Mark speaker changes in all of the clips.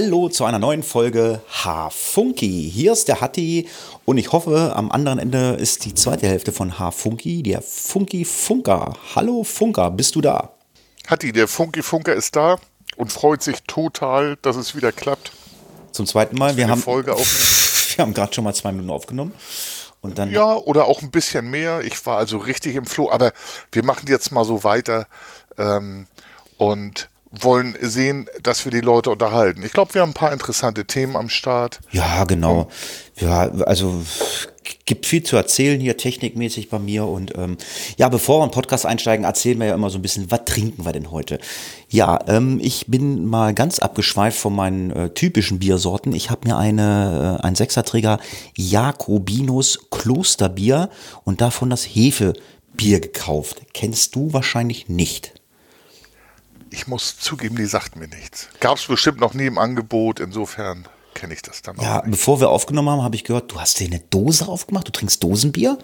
Speaker 1: Hallo zu einer neuen Folge H-Funky. Hier ist der Hatti und ich hoffe, am anderen Ende ist die zweite Hälfte von H-Funky, der Funky Funker. Hallo Funker, bist du da?
Speaker 2: Hatti, der Funky Funker ist da und freut sich total, dass es wieder klappt.
Speaker 1: Zum zweiten Mal. Wir haben,
Speaker 2: Folge
Speaker 1: wir haben gerade schon mal zwei Minuten aufgenommen. Und dann
Speaker 2: ja, oder auch ein bisschen mehr. Ich war also richtig im Floh, aber wir machen jetzt mal so weiter ähm, und wollen sehen, dass wir die Leute unterhalten. Ich glaube, wir haben ein paar interessante Themen am Start.
Speaker 1: Ja, genau. Ja, also gibt viel zu erzählen hier technikmäßig bei mir und ähm, ja, bevor wir in Podcast einsteigen, erzählen wir ja immer so ein bisschen, was trinken wir denn heute? Ja, ähm, ich bin mal ganz abgeschweift von meinen äh, typischen Biersorten. Ich habe mir eine äh, ein Sechserträger Jakobinus Klosterbier und davon das Hefebier gekauft. Kennst du wahrscheinlich nicht
Speaker 2: ich muss zugeben, die sagt mir nichts. Gab es bestimmt noch nie im Angebot, insofern kenne ich das dann auch.
Speaker 1: Ja, bevor wir aufgenommen haben, habe ich gehört, du hast dir eine Dose aufgemacht, du trinkst Dosenbier?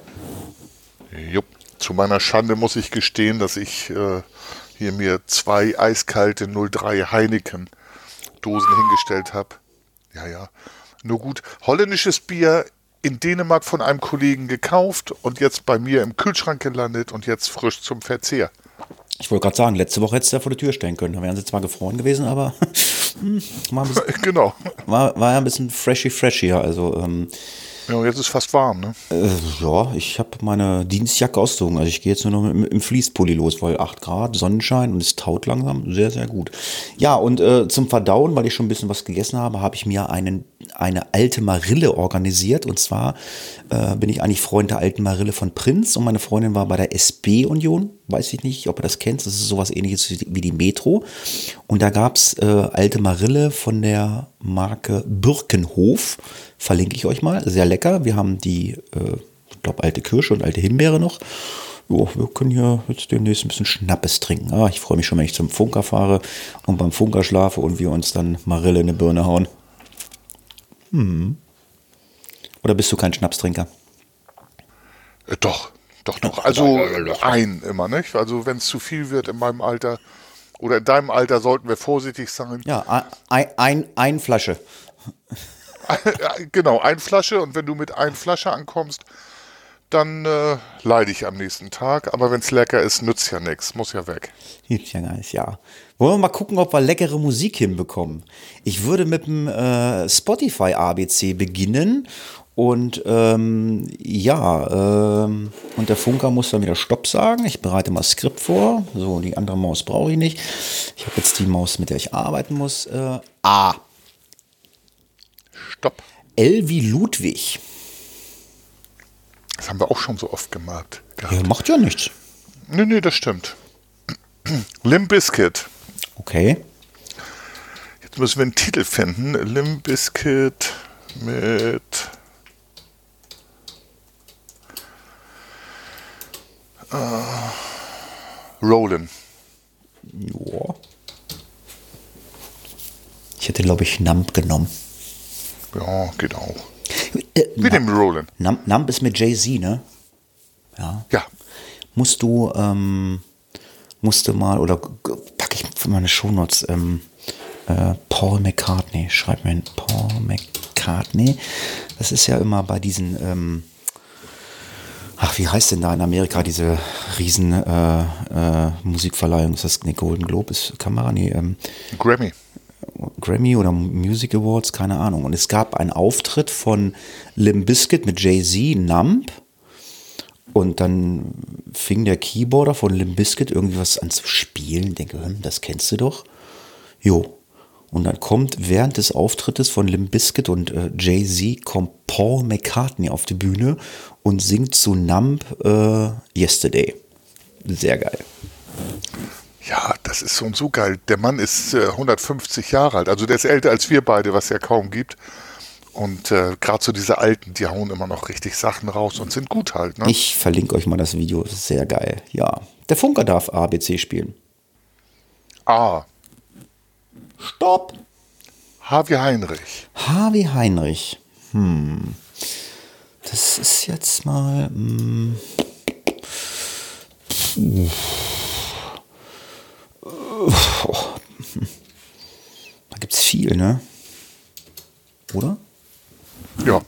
Speaker 2: Jupp. Zu meiner Schande muss ich gestehen, dass ich äh, hier mir zwei eiskalte 03 Heineken Dosen hingestellt habe. Ja, ja. Nur gut, holländisches Bier in Dänemark von einem Kollegen gekauft und jetzt bei mir im Kühlschrank gelandet und jetzt frisch zum Verzehr.
Speaker 1: Ich wollte gerade sagen, letzte Woche hättest du ja vor der Tür stellen können. Da wären sie zwar gefroren gewesen, aber hm, war, bisschen,
Speaker 2: genau.
Speaker 1: war, war ja ein bisschen freshy freshy. Also ähm,
Speaker 2: ja, jetzt ist fast warm, ne?
Speaker 1: Äh, ja, ich habe meine Dienstjacke ausgezogen. Also ich gehe jetzt nur noch mit, im Fließpulli los, weil 8 Grad, Sonnenschein und es taut langsam. Sehr, sehr gut. Ja, und äh, zum Verdauen, weil ich schon ein bisschen was gegessen habe, habe ich mir einen, eine alte Marille organisiert. Und zwar äh, bin ich eigentlich Freund der alten Marille von Prinz und meine Freundin war bei der SB-Union. Weiß ich nicht, ob ihr das kennt. Das ist sowas ähnliches wie die Metro. Und da gab es äh, alte Marille von der Marke Birkenhof verlinke ich euch mal. Sehr lecker. Wir haben die, äh, ich glaube, alte Kirsche und alte Himbeere noch. Jo, wir können hier jetzt demnächst ein bisschen Schnappes trinken. Ah, ich freue mich schon, wenn ich zum Funker fahre und beim Funker schlafe und wir uns dann Marille in die Birne hauen. Hm. Oder bist du kein Schnapstrinker?
Speaker 2: Äh, doch, doch, doch. Also ein immer, nicht? Also wenn es zu viel wird in meinem Alter oder in deinem Alter, sollten wir vorsichtig sein.
Speaker 1: Ja, ein, ein, ein Flasche.
Speaker 2: genau, ein Flasche und wenn du mit ein Flasche ankommst, dann äh, leide ich am nächsten Tag. Aber wenn es lecker ist, nützt ja nichts, muss ja weg.
Speaker 1: Hilft ja gar nicht, ja. Wollen wir mal gucken, ob wir leckere Musik hinbekommen. Ich würde mit dem äh, Spotify ABC beginnen und ähm, ja, ähm, und der Funker muss dann wieder Stopp sagen. Ich bereite mal das Skript vor. So, die andere Maus brauche ich nicht. Ich habe jetzt die Maus, mit der ich arbeiten muss. Äh, A.
Speaker 2: Stopp.
Speaker 1: L wie Ludwig.
Speaker 2: Das haben wir auch schon so oft gemacht.
Speaker 1: Ja, macht ja nichts.
Speaker 2: Nee, nee, das stimmt. Limb Biscuit.
Speaker 1: Okay.
Speaker 2: Jetzt müssen wir einen Titel finden. Limb Biscuit mit. Uh, Rollin.
Speaker 1: Ja. Ich hätte, glaube ich, Nump genommen.
Speaker 2: Ja, geht auch. Äh, Mit dem Roland.
Speaker 1: Nump, Nump ist mit Jay-Z, ne?
Speaker 2: Ja. Ja.
Speaker 1: Musst du, ähm, musst du mal, oder packe ich für meine Shownotes, ähm, äh, Paul McCartney, schreib mir hin, Paul McCartney. Das ist ja immer bei diesen, ähm, ach, wie heißt denn da in Amerika diese riesen äh, äh, Musikverleihung? Ist das eine Golden Globe? Ist Kamera? Nee, ähm,
Speaker 2: Grammy.
Speaker 1: Grammy oder Music Awards, keine Ahnung. Und es gab einen Auftritt von Lim Biscuit mit Jay-Z, Nump. Und dann fing der Keyboarder von Lim Biscuit irgendwie was an zu spielen. denke, hm, das kennst du doch. Jo. Und dann kommt während des Auftrittes von Lim Biscuit und äh, Jay-Z kommt Paul McCartney auf die Bühne und singt zu Nump äh, Yesterday. Sehr geil.
Speaker 2: Ja, das ist so und so geil. Der Mann ist äh, 150 Jahre alt, also der ist älter als wir beide, was ja kaum gibt. Und äh, gerade so diese Alten, die hauen immer noch richtig Sachen raus und sind gut halt. Ne?
Speaker 1: Ich verlinke euch mal das Video, das ist sehr geil. Ja, der Funker darf ABC spielen.
Speaker 2: A.
Speaker 1: Stopp.
Speaker 2: Harvey Heinrich.
Speaker 1: Harvey Heinrich. Hm. Das ist jetzt mal. Hm. Da gibt es viel, ne? oder?
Speaker 2: Ja.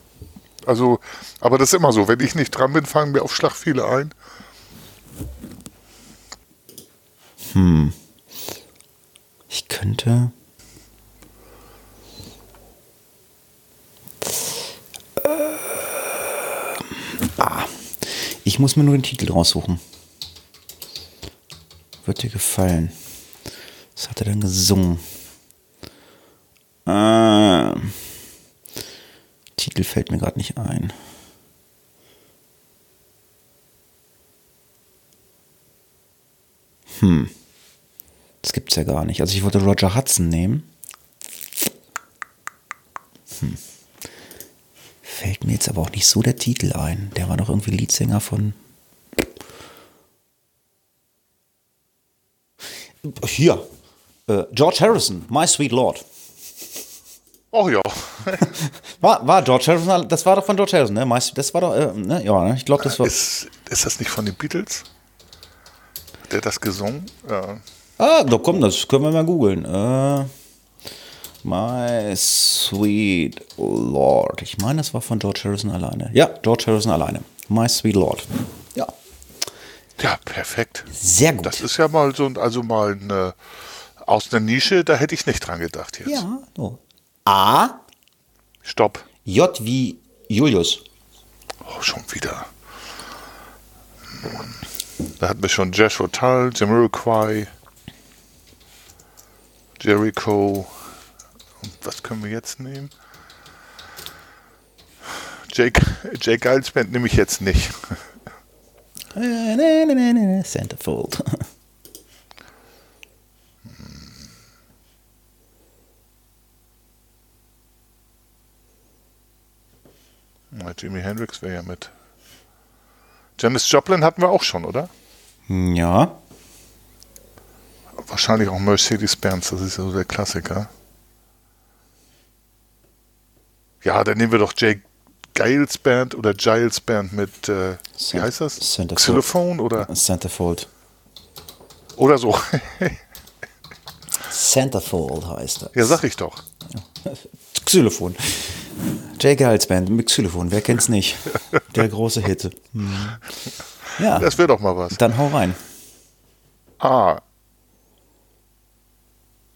Speaker 2: Also, aber das ist immer so. Wenn ich nicht dran bin, fangen mir auf Schlag viele ein.
Speaker 1: Ich könnte. Äh, ah. Ich muss mir nur den Titel raussuchen. Wird dir gefallen. Was hat er denn gesungen? Äh, Titel fällt mir gerade nicht ein. Das gibt's ja gar nicht. Also ich wollte Roger Hudson nehmen. Hm. Fällt mir jetzt aber auch nicht so der Titel ein. Der war doch irgendwie Leadsänger von. Hier. Äh, George Harrison, My Sweet Lord.
Speaker 2: Oh ja.
Speaker 1: War, war George Harrison, das war doch von George Harrison, ne? My, das war doch, äh, ne? Ja, ne? ich glaube, das war.
Speaker 2: Ist, ist das nicht von den Beatles? Hat der das gesungen? Ja.
Speaker 1: Ah, doch komm, das können wir mal googeln. Äh, My Sweet Lord. Ich meine, das war von George Harrison alleine. Ja, George Harrison alleine. My Sweet Lord. Ja,
Speaker 2: Ja, perfekt.
Speaker 1: sehr gut.
Speaker 2: Das ist ja mal so ein- also mal eine, aus einer Nische, da hätte ich nicht dran gedacht jetzt.
Speaker 1: ja, so. A,
Speaker 2: Stopp.
Speaker 1: J wie Julius.
Speaker 2: Oh, schon wieder. Da hatten wir schon Joshua Tull, Jamiroquai, Jericho. Was können wir jetzt nehmen? Jake, Jake Giles Band nehme ich jetzt nicht.
Speaker 1: Centerfold.
Speaker 2: Na, Jimi Hendrix wäre ja mit. Janis Joplin hatten wir auch schon, oder?
Speaker 1: Ja,
Speaker 2: Wahrscheinlich auch Mercedes-Benz, das ist ja so der Klassiker. Ja, dann nehmen wir doch Jake Giles Band oder Giles Band mit, äh, wie heißt das?
Speaker 1: Centerfold.
Speaker 2: Xylophon oder,
Speaker 1: Centerfold.
Speaker 2: oder so.
Speaker 1: Centerfold heißt das.
Speaker 2: ja, sag ich doch.
Speaker 1: Xylophon. Jake Halsband mit Xylophon, wer kennt's nicht? Der große Hit. Hm. Ja,
Speaker 2: Das wäre doch mal was.
Speaker 1: dann hau rein.
Speaker 2: A.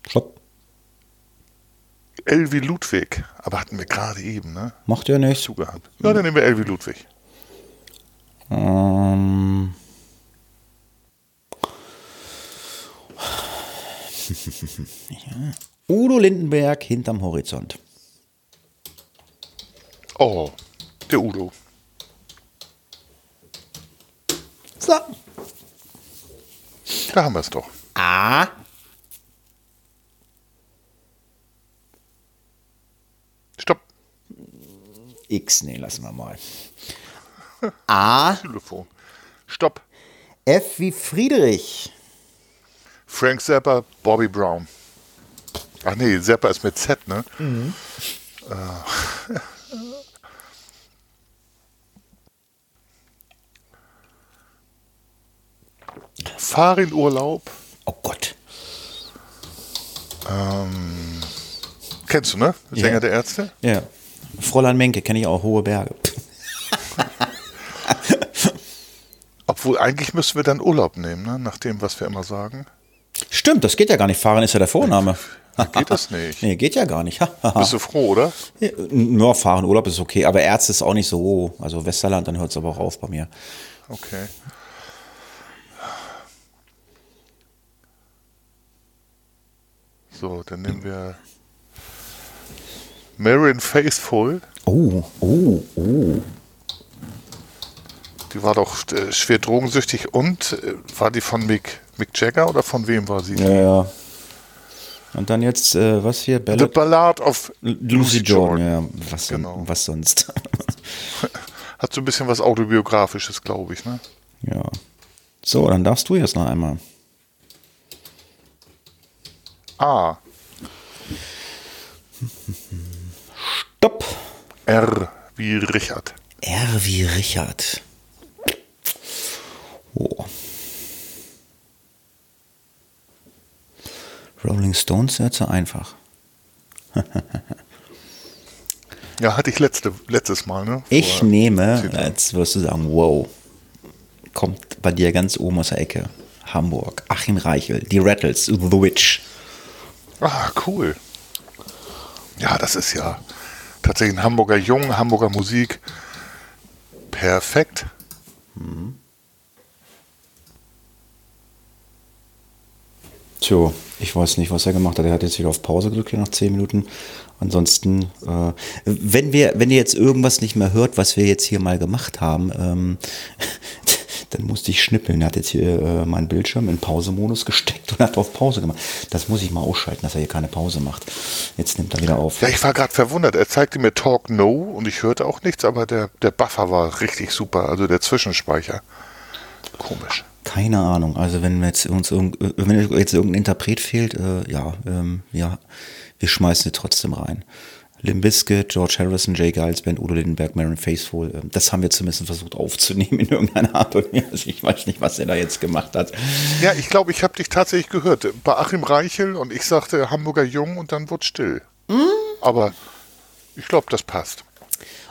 Speaker 1: Stopp.
Speaker 2: Elvi Ludwig. Aber hatten wir gerade eben, ne?
Speaker 1: Macht ja nichts.
Speaker 2: Zugehabt. Ja, dann nehmen wir Elvi Ludwig.
Speaker 1: Ähm. ja. Udo Lindenberg hinterm Horizont.
Speaker 2: Oh, der Udo.
Speaker 1: So.
Speaker 2: Da haben wir es doch.
Speaker 1: A.
Speaker 2: Stopp.
Speaker 1: X, nee, lassen wir mal. A.
Speaker 2: Telefon. Stopp.
Speaker 1: F wie Friedrich.
Speaker 2: Frank Zappa, Bobby Brown. Ach nee, Zappa ist mit Z, ne? Äh. Fahr in Urlaub.
Speaker 1: Oh Gott.
Speaker 2: Kennst du, ne? Sänger
Speaker 1: Ja.
Speaker 2: der Ärzte?
Speaker 1: Ja. Fräulein Menke kenne ich auch, Hohe Berge.
Speaker 2: Obwohl, eigentlich müssten wir dann Urlaub nehmen, ne? Nach dem, was wir immer sagen.
Speaker 1: Stimmt, das geht ja gar nicht. Fahren ist ja der Vorname.
Speaker 2: Geht das nicht?
Speaker 1: Nee, geht ja gar nicht.
Speaker 2: Bist du froh, oder?
Speaker 1: Ja, Nur fahren, Urlaub ist okay, aber Ärzte ist auch nicht so. Also Westerland, dann hört es aber auch auf bei mir.
Speaker 2: Okay. So, dann nehmen wir Marion Faithful.
Speaker 1: Oh, oh, oh.
Speaker 2: Die war doch äh, schwer drogensüchtig und äh, war die von Mick, Mick Jagger oder von wem war sie?
Speaker 1: Ja, ja. Und dann jetzt, äh, was hier?
Speaker 2: The
Speaker 1: Ballad?
Speaker 2: Ballad of
Speaker 1: Lucy Jordan, ja. Was,
Speaker 2: Genau.
Speaker 1: was sonst?
Speaker 2: Hat so ein bisschen was Autobiografisches, glaube ich, ne?
Speaker 1: ja. So, dann darfst du jetzt noch einmal.
Speaker 2: A.
Speaker 1: Stopp!
Speaker 2: R wie Richard.
Speaker 1: R wie Richard. Oh. Rolling Stones wäre zu einfach.
Speaker 2: Ja, hatte ich letzte, letztes Mal, ne?
Speaker 1: Ich nehme, jetzt wirst du sagen, wow, kommt bei dir ganz oben aus der Ecke. Hamburg, Achim Reichel, die Rattles, The Witch.
Speaker 2: Ah, cool. Ja, das ist ja tatsächlich ein Hamburger Jung, Hamburger Musik. Perfekt.
Speaker 1: Tjo, ich weiß nicht, was er gemacht hat. Er hat jetzt wieder auf Pause gedrückt hier nach 10 Minuten. Ansonsten, äh, wenn wir, wenn ihr jetzt irgendwas nicht mehr hört, was wir jetzt hier mal gemacht haben, ähm, dann musste ich schnippeln. Er hat jetzt hier äh, meinen Bildschirm in Pausemodus gesteckt und hat auf Pause gemacht. Das muss ich mal ausschalten, dass er hier keine Pause macht. Jetzt nimmt er wieder auf.
Speaker 2: Ja, ich war gerade verwundert. Er zeigte mir Talk No und ich hörte auch nichts, aber der, der Buffer war richtig super, also der Zwischenspeicher. Komisch.
Speaker 1: Keine Ahnung. Also wenn jetzt uns irgend, äh, wenn jetzt irgendein Interpret fehlt, äh, ja, ähm, ja, wir schmeißen sie trotzdem rein. Limp Bizkit, George Harrison, Jay Giles Band, Udo Lindenberg, Maren Faithful. ähm, Das haben wir zumindest versucht aufzunehmen in irgendeiner Art und Weise. Ich weiß nicht, was er da jetzt gemacht hat.
Speaker 2: Ja, ich glaube, ich habe dich tatsächlich gehört. Bei Achim Reichel und ich sagte Hamburger Jung und dann wurde still. Aber ich glaube, das passt.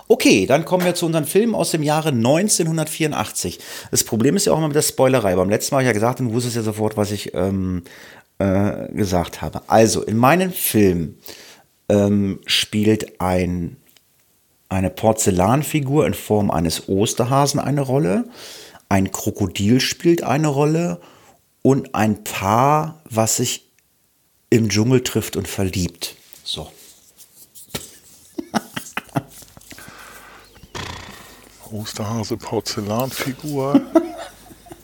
Speaker 1: Okay, dann kommen wir zu unserem Film aus dem Jahre 1984. Das Problem ist ja auch immer mit der Spoilerei. Beim letzten Mal habe ich ja gesagt, und du wusstest ja sofort, was ich ähm, äh, gesagt habe. Also, in meinem Film ähm, spielt ein, eine Porzellanfigur in Form eines Osterhasen eine Rolle, ein Krokodil spielt eine Rolle und ein Paar, was sich im Dschungel trifft und verliebt. So.
Speaker 2: Osterhase, Porzellanfigur,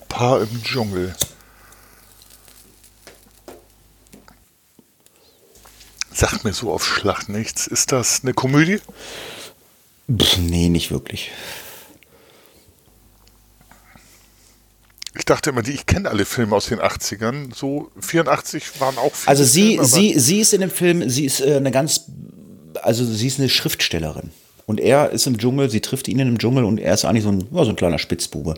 Speaker 2: Paar im Dschungel. Sagt mir so auf Schlag nichts. Ist das eine Komödie?
Speaker 1: Pff, nee, nicht wirklich.
Speaker 2: Ich dachte immer, die, ich kenne alle Filme aus den 80ern. So 84 waren auch viele
Speaker 1: Also sie,
Speaker 2: Filme,
Speaker 1: sie, sie ist in dem Film, sie ist äh, eine ganz, also sie ist eine Schriftstellerin. Und er ist im Dschungel, sie trifft ihn in dem Dschungel und er ist eigentlich so ein, so ein kleiner Spitzbube.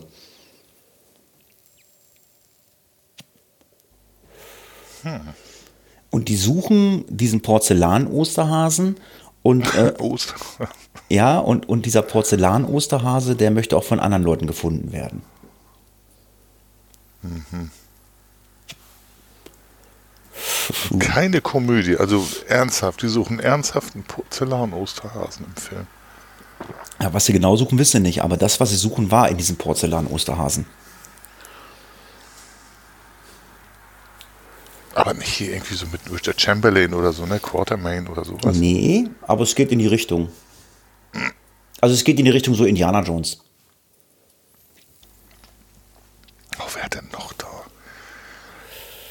Speaker 1: Und die suchen diesen Porzellan-Osterhasen und äh, ja, und, und dieser Porzellan-Osterhase, der möchte auch von anderen Leuten gefunden werden.
Speaker 2: Keine Komödie, also ernsthaft. Die suchen ernsthaften Porzellan-Osterhasen im Film.
Speaker 1: Ja, was sie genau suchen, wissen sie nicht, aber das, was sie suchen, war in diesem Porzellan-Osterhasen.
Speaker 2: Aber nicht hier irgendwie so mit Richard Chamberlain oder so, ne? Quartermain oder sowas.
Speaker 1: Nee, aber es geht in die Richtung. Also es geht in die Richtung so Indiana Jones.
Speaker 2: Oh, wer hat denn noch da?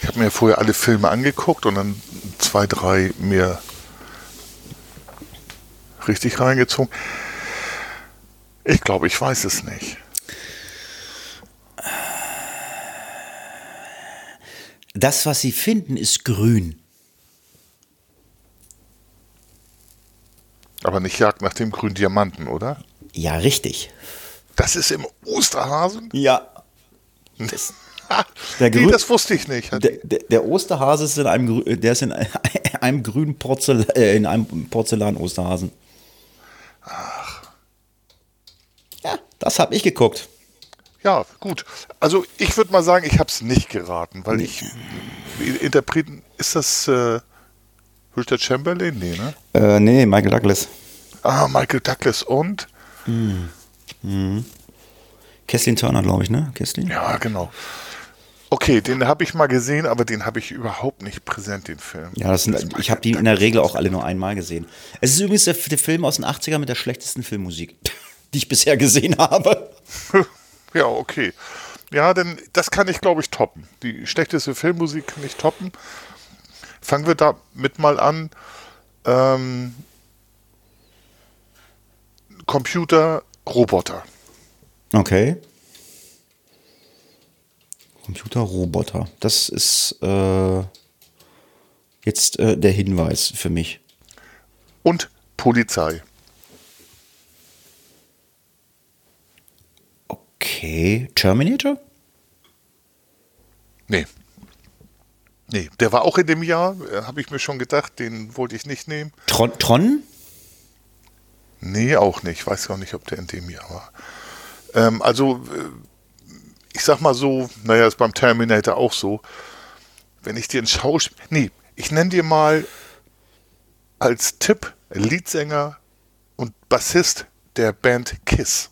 Speaker 2: Ich habe mir vorher alle Filme angeguckt und dann zwei, drei mir richtig reingezogen. Ich glaube, ich weiß es nicht.
Speaker 1: Das, was sie finden, ist grün.
Speaker 2: Aber nicht Jagd nach dem grünen Diamanten, oder?
Speaker 1: Ja, richtig.
Speaker 2: Das ist im Osterhasen?
Speaker 1: Ja.
Speaker 2: Ha,
Speaker 1: Der
Speaker 2: nee,
Speaker 1: Grün-
Speaker 2: das wusste ich nicht.
Speaker 1: Der, der, Osterhase ist in einem, der ist in einem grünen Porzellan, äh, in einem Porzellan-Osterhasen. Ach. Ja, das habe ich geguckt.
Speaker 2: Ja, gut. Also ich würde mal sagen, ich habe es nicht geraten, weil ich Interpreten, ist das äh, Richard Chamberlain? Nee, ne?
Speaker 1: Äh, nee, Michael Douglas.
Speaker 2: Ah, Michael Douglas und?
Speaker 1: Kesslin Turner, glaube ich, ne? Kesslin?
Speaker 2: Ja, genau. Okay, den habe ich mal gesehen, aber den habe ich überhaupt nicht präsent, den Film.
Speaker 1: Ja, das sind, ich habe die in der Regel auch alle nur einmal gesehen. Es ist übrigens der, der Film aus den 80ern mit der schlechtesten Filmmusik, die ich bisher gesehen habe.
Speaker 2: Ja, okay. Ja, denn das kann ich, glaube ich, toppen. Die schlechteste Filmmusik kann ich toppen. Fangen wir damit mal an. Ähm, Computer, Roboter.
Speaker 1: Okay. Computerroboter. Das ist äh, jetzt äh, der Hinweis für mich.
Speaker 2: Und Polizei.
Speaker 1: Okay. Terminator?
Speaker 2: Nee. Nee, der war auch in dem Jahr, äh, habe ich mir schon gedacht, den wollte ich nicht nehmen.
Speaker 1: Tron? Tron?
Speaker 2: Nee, auch nicht. Ich weiß auch nicht, ob der in dem Jahr war. Ähm, also, äh, ich sag mal so, naja, ist beim Terminator auch so. Wenn ich dir einen Schauspieler. Nee, ich nenne dir mal als Tipp Leadsänger und Bassist der Band Kiss.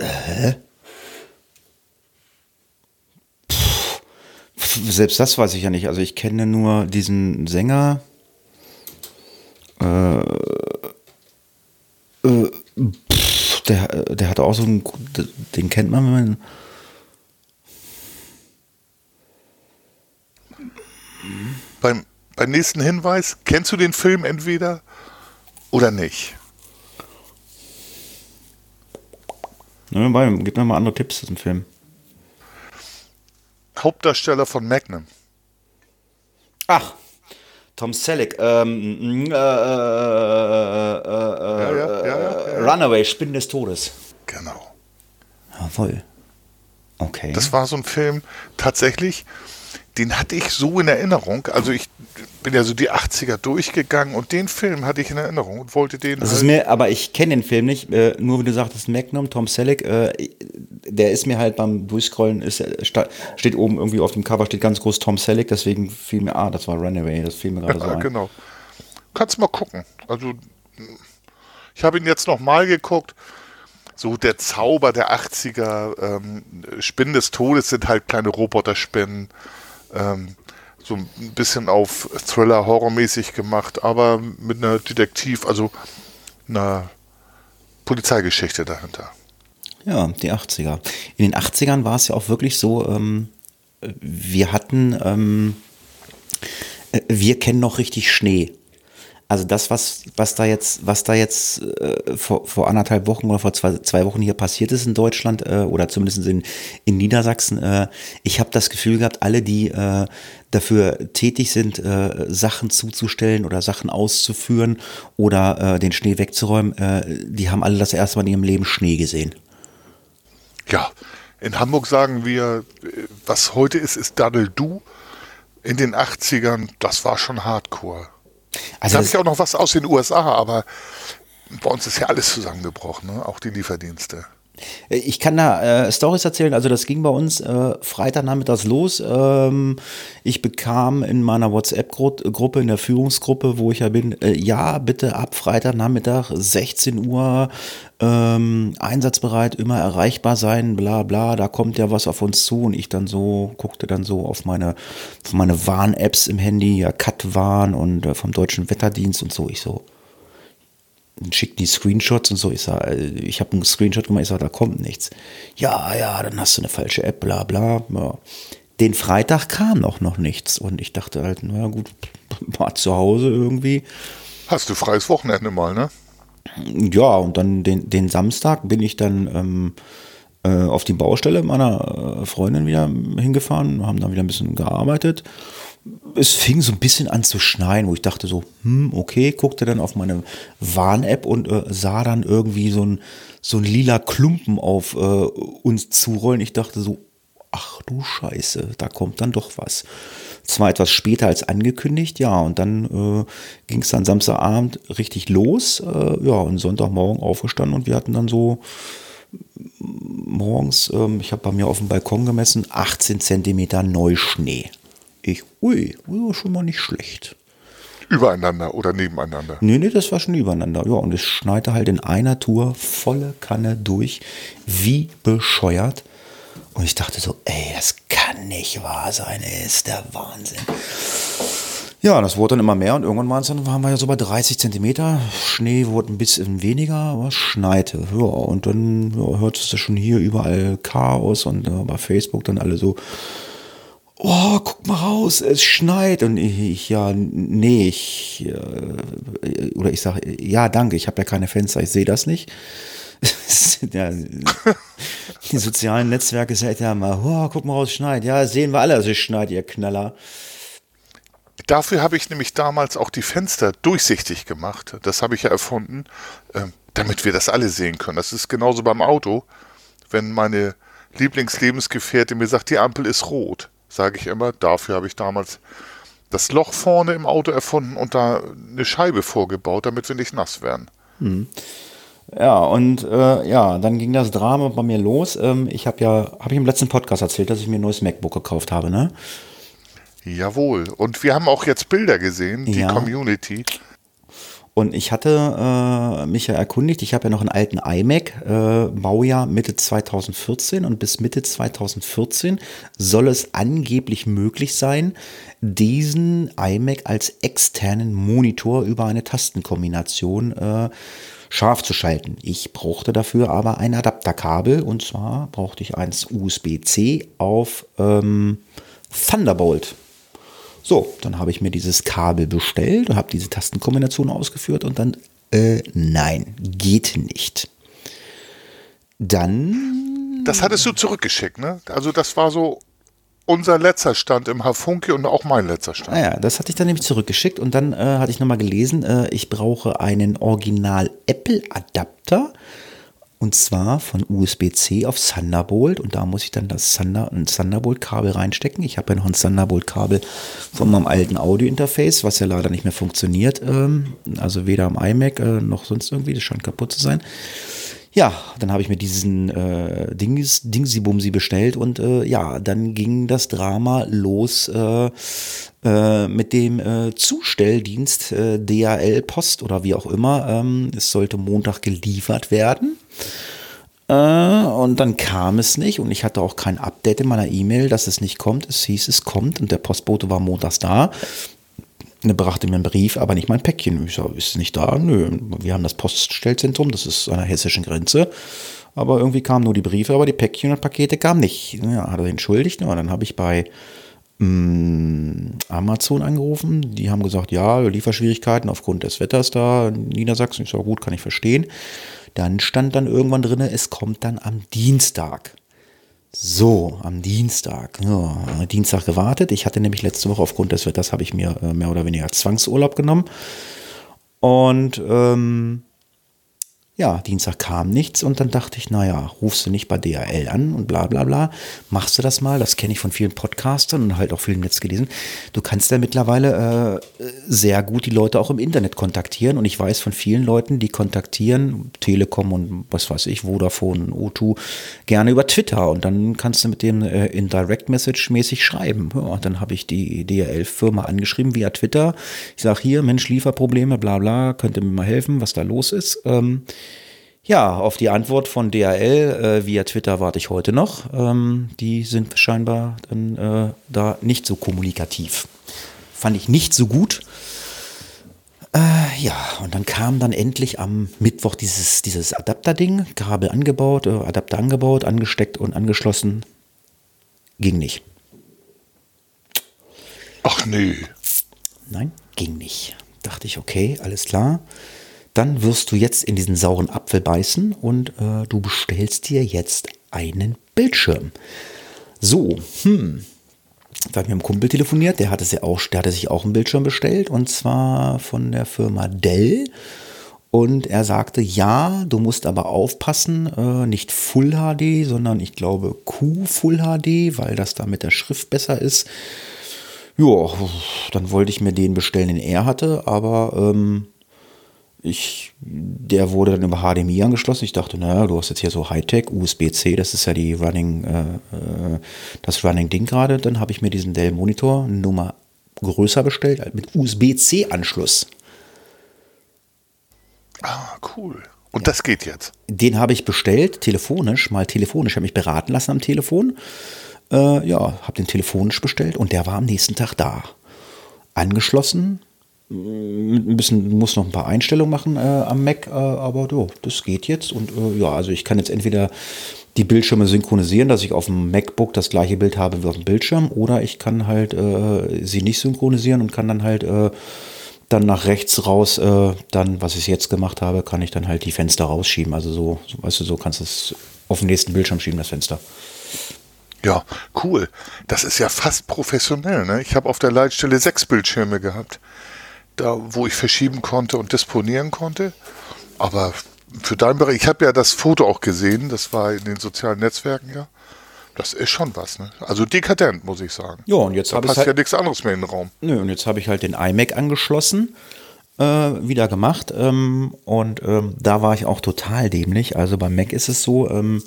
Speaker 2: Hä?
Speaker 1: Selbst das weiß ich ja nicht. Also ich kenne nur diesen Sänger. Äh, äh, pff, der, der hat auch so einen, den kennt man, wenn man.
Speaker 2: Beim, beim nächsten Hinweis, kennst du den Film entweder oder nicht?
Speaker 1: Ne, gib mir mal andere Tipps zum Film.
Speaker 2: Hauptdarsteller von Magnum.
Speaker 1: Ach, Tom Selleck. Ähm, äh, äh, äh, Runaway, Spinnen des Todes.
Speaker 2: Genau.
Speaker 1: Jawohl. Okay.
Speaker 2: Das war so ein Film, tatsächlich, den hatte ich so in Erinnerung. Also ich bin ja so die 80er durchgegangen und den Film hatte ich in Erinnerung und wollte den.
Speaker 1: Das halt ist mir, aber ich kenne den Film nicht. Äh, nur wie du sagtest, Magnum, Tom Selleck, äh, der ist mir halt beim Durchscrollen, ist, äh, steht oben irgendwie auf dem Cover, steht ganz groß Tom Selleck, deswegen fiel mir, ah, das war Runaway, das fiel mir gerade
Speaker 2: ja,
Speaker 1: so ein.
Speaker 2: Genau. Kannst mal gucken. Also, ich habe ihn jetzt noch mal geguckt. So der Zauber der 80er, ähm, Spinnen des Todes sind halt kleine Roboterspinnen. Ähm, so ein bisschen auf Thriller, Horrormäßig gemacht, aber mit einer Detektiv, also einer Polizeigeschichte dahinter.
Speaker 1: Ja, die 80er. In den 80ern war es ja auch wirklich so, ähm, wir hatten, ähm, äh, wir kennen noch richtig Schnee. Also das, was, was da jetzt, was da jetzt äh, vor, vor anderthalb Wochen oder vor zwei, zwei Wochen hier passiert ist in Deutschland äh, oder zumindest in, in Niedersachsen, äh, ich habe das Gefühl gehabt, alle, die äh, dafür tätig sind, äh, Sachen zuzustellen oder Sachen auszuführen oder äh, den Schnee wegzuräumen, äh, die haben alle das erste Mal in ihrem Leben Schnee gesehen.
Speaker 2: Ja, in Hamburg sagen wir, was heute ist, ist Daddle Du. In den 80ern, das war schon Hardcore. Also da habe ich auch noch was aus den USA, aber bei uns ist ja alles zusammengebrochen, ne? auch die Lieferdienste.
Speaker 1: Ich kann da äh, Stories erzählen. Also das ging bei uns äh, Freitagnachmittags los. Ähm, ich bekam in meiner WhatsApp-Gruppe, in der Führungsgruppe, wo ich ja bin, äh, ja, bitte ab Freitagnachmittag 16 Uhr ähm, einsatzbereit, immer erreichbar sein, bla bla, da kommt ja was auf uns zu. Und ich dann so, guckte dann so auf meine, auf meine Warn-Apps im Handy, ja, Cut-Warn und äh, vom Deutschen Wetterdienst und so. Ich so, schicken die Screenshots und so. Ich sage, äh, ich habe einen Screenshot gemacht, ich sage, da kommt nichts. Ja, ja, dann hast du eine falsche App, bla bla. Ja. Den Freitag kam noch, noch nichts. Und ich dachte halt, naja gut, war zu Hause irgendwie.
Speaker 2: Hast du freies Wochenende mal, ne?
Speaker 1: Ja, und dann den, den Samstag bin ich dann ähm, äh, auf die Baustelle meiner äh, Freundin wieder hingefahren, haben dann wieder ein bisschen gearbeitet es fing so ein bisschen an zu schneien, wo ich dachte so, hm, okay, guckte dann auf meine Warn-App und äh, sah dann irgendwie so ein, so ein lila Klumpen auf äh, uns zurollen. Ich dachte so, ach du Scheiße, da kommt dann doch was. Zwar etwas später als angekündigt, ja, und dann äh, ging es dann Samstagabend richtig los, äh, ja, und Sonntagmorgen aufgestanden und wir hatten dann so morgens, ähm, ich habe bei mir auf dem Balkon gemessen, 18 Zentimeter Neuschnee. Ich, ui, schon mal nicht schlecht.
Speaker 2: Übereinander oder nebeneinander?
Speaker 1: Nee, nee, das war schon übereinander. Ja, und es schneite halt in einer Tour volle Kanne durch, wie bescheuert. Und ich dachte so, ey, das kann nicht wahr sein, ey, ist der Wahnsinn. Ja, das wurde dann immer mehr und irgendwann waren, es dann, waren wir ja so bei 30 Zentimeter. Schnee wurde ein bisschen weniger, aber es schneite. Ja, und dann ja, hörtest du schon hier überall Chaos und äh, bei Facebook dann alle so, oh, guck mal raus, es schneit. Und ich, ja, nee, ich, äh, oder ich sage, ja, danke, ich habe ja keine Fenster, ich sehe das nicht. ja, die sozialen Netzwerke sagen ja mal, oh, guck mal raus, es schneit. Ja, sehen wir alle, es schneit, ihr Knaller.
Speaker 2: Dafür habe ich nämlich damals auch die Fenster durchsichtig gemacht. Das habe ich ja erfunden, äh, damit wir das alle sehen können. Das ist genauso beim Auto. Wenn meine Lieblingslebensgefährtin mir sagt, die Ampel ist rot, sage ich immer. Dafür habe ich damals das Loch vorne im Auto erfunden und da eine Scheibe vorgebaut, damit wir nicht nass werden.
Speaker 1: Ja, und äh, ja, dann ging das Drama bei mir los. Ähm, ich habe ja, habe ich im letzten Podcast erzählt, dass ich mir ein neues MacBook gekauft habe, ne?
Speaker 2: Jawohl. Und wir haben auch jetzt Bilder gesehen, die
Speaker 1: Ja.
Speaker 2: Community.
Speaker 1: Und ich hatte äh, mich ja erkundigt, ich habe ja noch einen alten iMac, äh, Baujahr Mitte 2014 und bis Mitte 2014 soll es angeblich möglich sein, diesen iMac als externen Monitor über eine Tastenkombination äh, scharf zu schalten. Ich brauchte dafür aber ein Adapterkabel und zwar brauchte ich eins USB-C auf ähm, Thunderbolt. So, dann habe ich mir dieses Kabel bestellt und habe diese Tastenkombination ausgeführt und dann, äh, nein, geht nicht. Dann,
Speaker 2: Das hattest du zurückgeschickt, ne? Also das war so unser letzter Stand im Hafunki und auch mein letzter Stand.
Speaker 1: naja, das hatte ich dann nämlich zurückgeschickt und dann äh, hatte ich nochmal gelesen, äh, ich brauche einen Original Apple Adapter und zwar von USB-C auf Thunderbolt und da muss ich dann das Thunder, Thunderbolt-Kabel reinstecken. Ich habe ja noch ein Thunderbolt-Kabel von meinem alten Audio-Interface, was ja leider nicht mehr funktioniert. Ähm, also weder am iMac äh, noch sonst irgendwie, das scheint kaputt zu sein. Ja, dann habe ich mir diesen äh, Dings, Dingsy-Bumsy bestellt und äh, ja, dann ging das Drama los äh, äh, mit dem äh, Zustelldienst äh, DHL Post oder wie auch immer. Ähm, es sollte Montag geliefert werden. Äh, und dann kam es nicht und ich hatte auch kein Update in meiner E-Mail, dass es nicht kommt. Es hieß, es kommt und der Postbote war montags da. Er brachte mir einen Brief, aber nicht mein Päckchen. Ich sage, ist es nicht da? Nö, wir haben das Poststellzentrum, das ist an der hessischen Grenze. Aber irgendwie kamen nur die Briefe, aber die Päckchen und Pakete kamen nicht. Ja, hat er entschuldigt. Ja, dann habe ich bei mm, Amazon angerufen. Die haben gesagt, ja, Lieferschwierigkeiten aufgrund des Wetters da in Niedersachsen. Ich sage, gut, kann ich verstehen. Dann stand dann irgendwann drin, es kommt dann am Dienstag. So, am Dienstag. Ja, Dienstag gewartet. Ich hatte nämlich letzte Woche aufgrund des Wetters habe ich mir äh, mehr oder weniger Zwangsurlaub genommen. Und ähm, ja, Dienstag kam nichts und dann dachte ich, naja, rufst du nicht bei DHL an und bla bla bla. Machst du das mal? Das kenne ich von vielen Podcastern und halt auch vielen Netz gelesen. Du kannst ja mittlerweile äh, sehr gut die Leute auch im Internet kontaktieren und ich weiß von vielen Leuten, die kontaktieren Telekom und was weiß ich, Vodafone, O2, gerne über Twitter und dann kannst du mit dem äh, in Direct Message mäßig schreiben. Ja, dann habe ich die DHL-Firma angeschrieben via Twitter. Ich sage hier, Mensch, Lieferprobleme, bla bla, könnt ihr mir mal helfen, was da los ist. Ähm, ja, auf die Antwort von DHL äh, via Twitter warte ich heute noch. Ähm, die sind scheinbar dann äh, da nicht so kommunikativ. Fand ich nicht so gut. Äh, ja, und dann kam dann endlich am Mittwoch dieses, dieses Adapter-Ding, Kabel angebaut, äh, Adapter angebaut, angesteckt und angeschlossen. Ging nicht.
Speaker 2: Ach nö.
Speaker 1: Nein, ging nicht. Dachte ich, okay, alles klar. Dann wirst du jetzt in diesen sauren Apfel beißen und äh, du bestellst dir jetzt einen Bildschirm. So, hm. Da habe ich mit einem Kumpel telefoniert, der hatte, sich auch, der hatte sich auch einen Bildschirm bestellt und zwar von der Firma Dell. Und er sagte, ja, du musst aber aufpassen, äh, nicht Full HD, sondern ich glaube Q Full HD, weil das da mit der Schrift besser ist. Ja, dann wollte ich mir den bestellen, den er hatte, aber ähm, ich, der wurde dann über HDMI angeschlossen. Ich dachte, naja, du hast jetzt hier so Hightech, USB-C, das ist ja die Running, äh, äh, das Running-Ding gerade. Dann habe ich mir diesen Dell-Monitor eine Nummer größer bestellt, mit USB-C-Anschluss.
Speaker 2: Ah, cool. Und das geht jetzt.
Speaker 1: Den habe ich bestellt, telefonisch, mal telefonisch. Ich habe mich beraten lassen am Telefon. Äh, ja, habe den telefonisch bestellt und der war am nächsten Tag da. Angeschlossen, ein bisschen, muss noch ein paar Einstellungen machen äh, am Mac, äh, aber jo, das geht jetzt. Und äh, ja, also ich kann jetzt entweder die Bildschirme synchronisieren, dass ich auf dem MacBook das gleiche Bild habe wie auf dem Bildschirm, oder ich kann halt äh, sie nicht synchronisieren und kann dann halt äh, dann nach rechts raus, äh, dann, was ich jetzt gemacht habe, kann ich dann halt die Fenster rausschieben. Also so, weißt du, so kannst du es auf den nächsten Bildschirm schieben, das Fenster.
Speaker 2: Ja, cool. Das ist ja fast professionell. Ne? Ich habe auf der Leitstelle sechs Bildschirme gehabt, da wo ich verschieben konnte und disponieren konnte. Aber für deinen Bereich, ich habe ja das Foto auch gesehen, das war in den sozialen Netzwerken ja. Das ist schon was, ne? Also dekadent, muss ich sagen.
Speaker 1: Ja, und jetzt
Speaker 2: Da
Speaker 1: habe ich
Speaker 2: passt
Speaker 1: halt,
Speaker 2: ja nichts anderes mehr in den Raum.
Speaker 1: Nö, und jetzt habe ich halt den iMac angeschlossen. äh, wieder gemacht ähm, und ähm, da war ich auch total dämlich. Also beim Mac ist es so, ähm,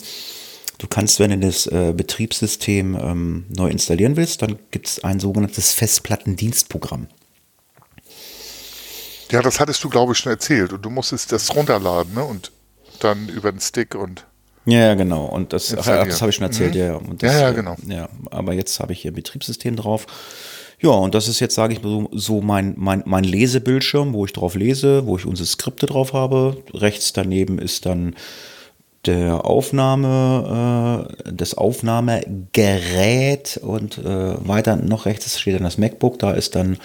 Speaker 1: du kannst, wenn du das äh, Betriebssystem ähm, neu installieren willst, dann gibt es ein sogenanntes Festplattendienstprogramm.
Speaker 2: Ja, das hattest du, glaube ich, schon erzählt. Und du musstest das runterladen, ne? Und dann über den Stick und.
Speaker 1: Ja, genau. Und das, ach, das habe ich schon erzählt, mhm. ja. Und das,
Speaker 2: ja, ja, genau.
Speaker 1: Ja, aber jetzt habe ich hier ein Betriebssystem drauf. Ja, und das ist jetzt, sage ich mal, so, so mein, mein, mein Lesebildschirm, wo ich drauf lese, wo ich unsere Skripte drauf habe. Rechts daneben ist dann der Aufnahme, äh, das Aufnahmegerät und äh, weiter noch rechts steht dann das MacBook. Da ist dann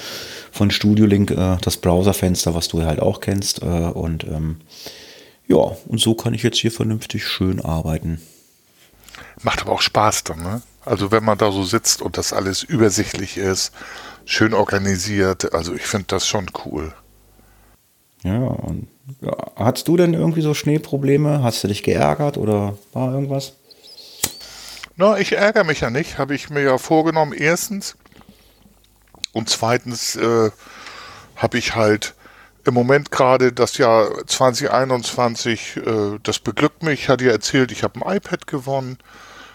Speaker 1: von Studio Link äh, das Browserfenster, was du halt auch kennst. Äh, und ähm, ja, und so kann ich jetzt hier vernünftig schön arbeiten.
Speaker 2: Macht aber auch Spaß dann, ne? Also wenn man da so sitzt und das alles übersichtlich ist, schön organisiert, also ich finde das schon cool.
Speaker 1: Ja, und ja, hattest du denn irgendwie so Schneeprobleme? Hast du dich geärgert oder war irgendwas?
Speaker 2: Na, ich ärgere mich ja nicht, habe ich mir ja vorgenommen, erstens. Und zweitens äh, habe ich halt im Moment gerade das Jahr 2021, äh, das beglückt mich. Ich hatte ja erzählt, ich habe ein iPad gewonnen.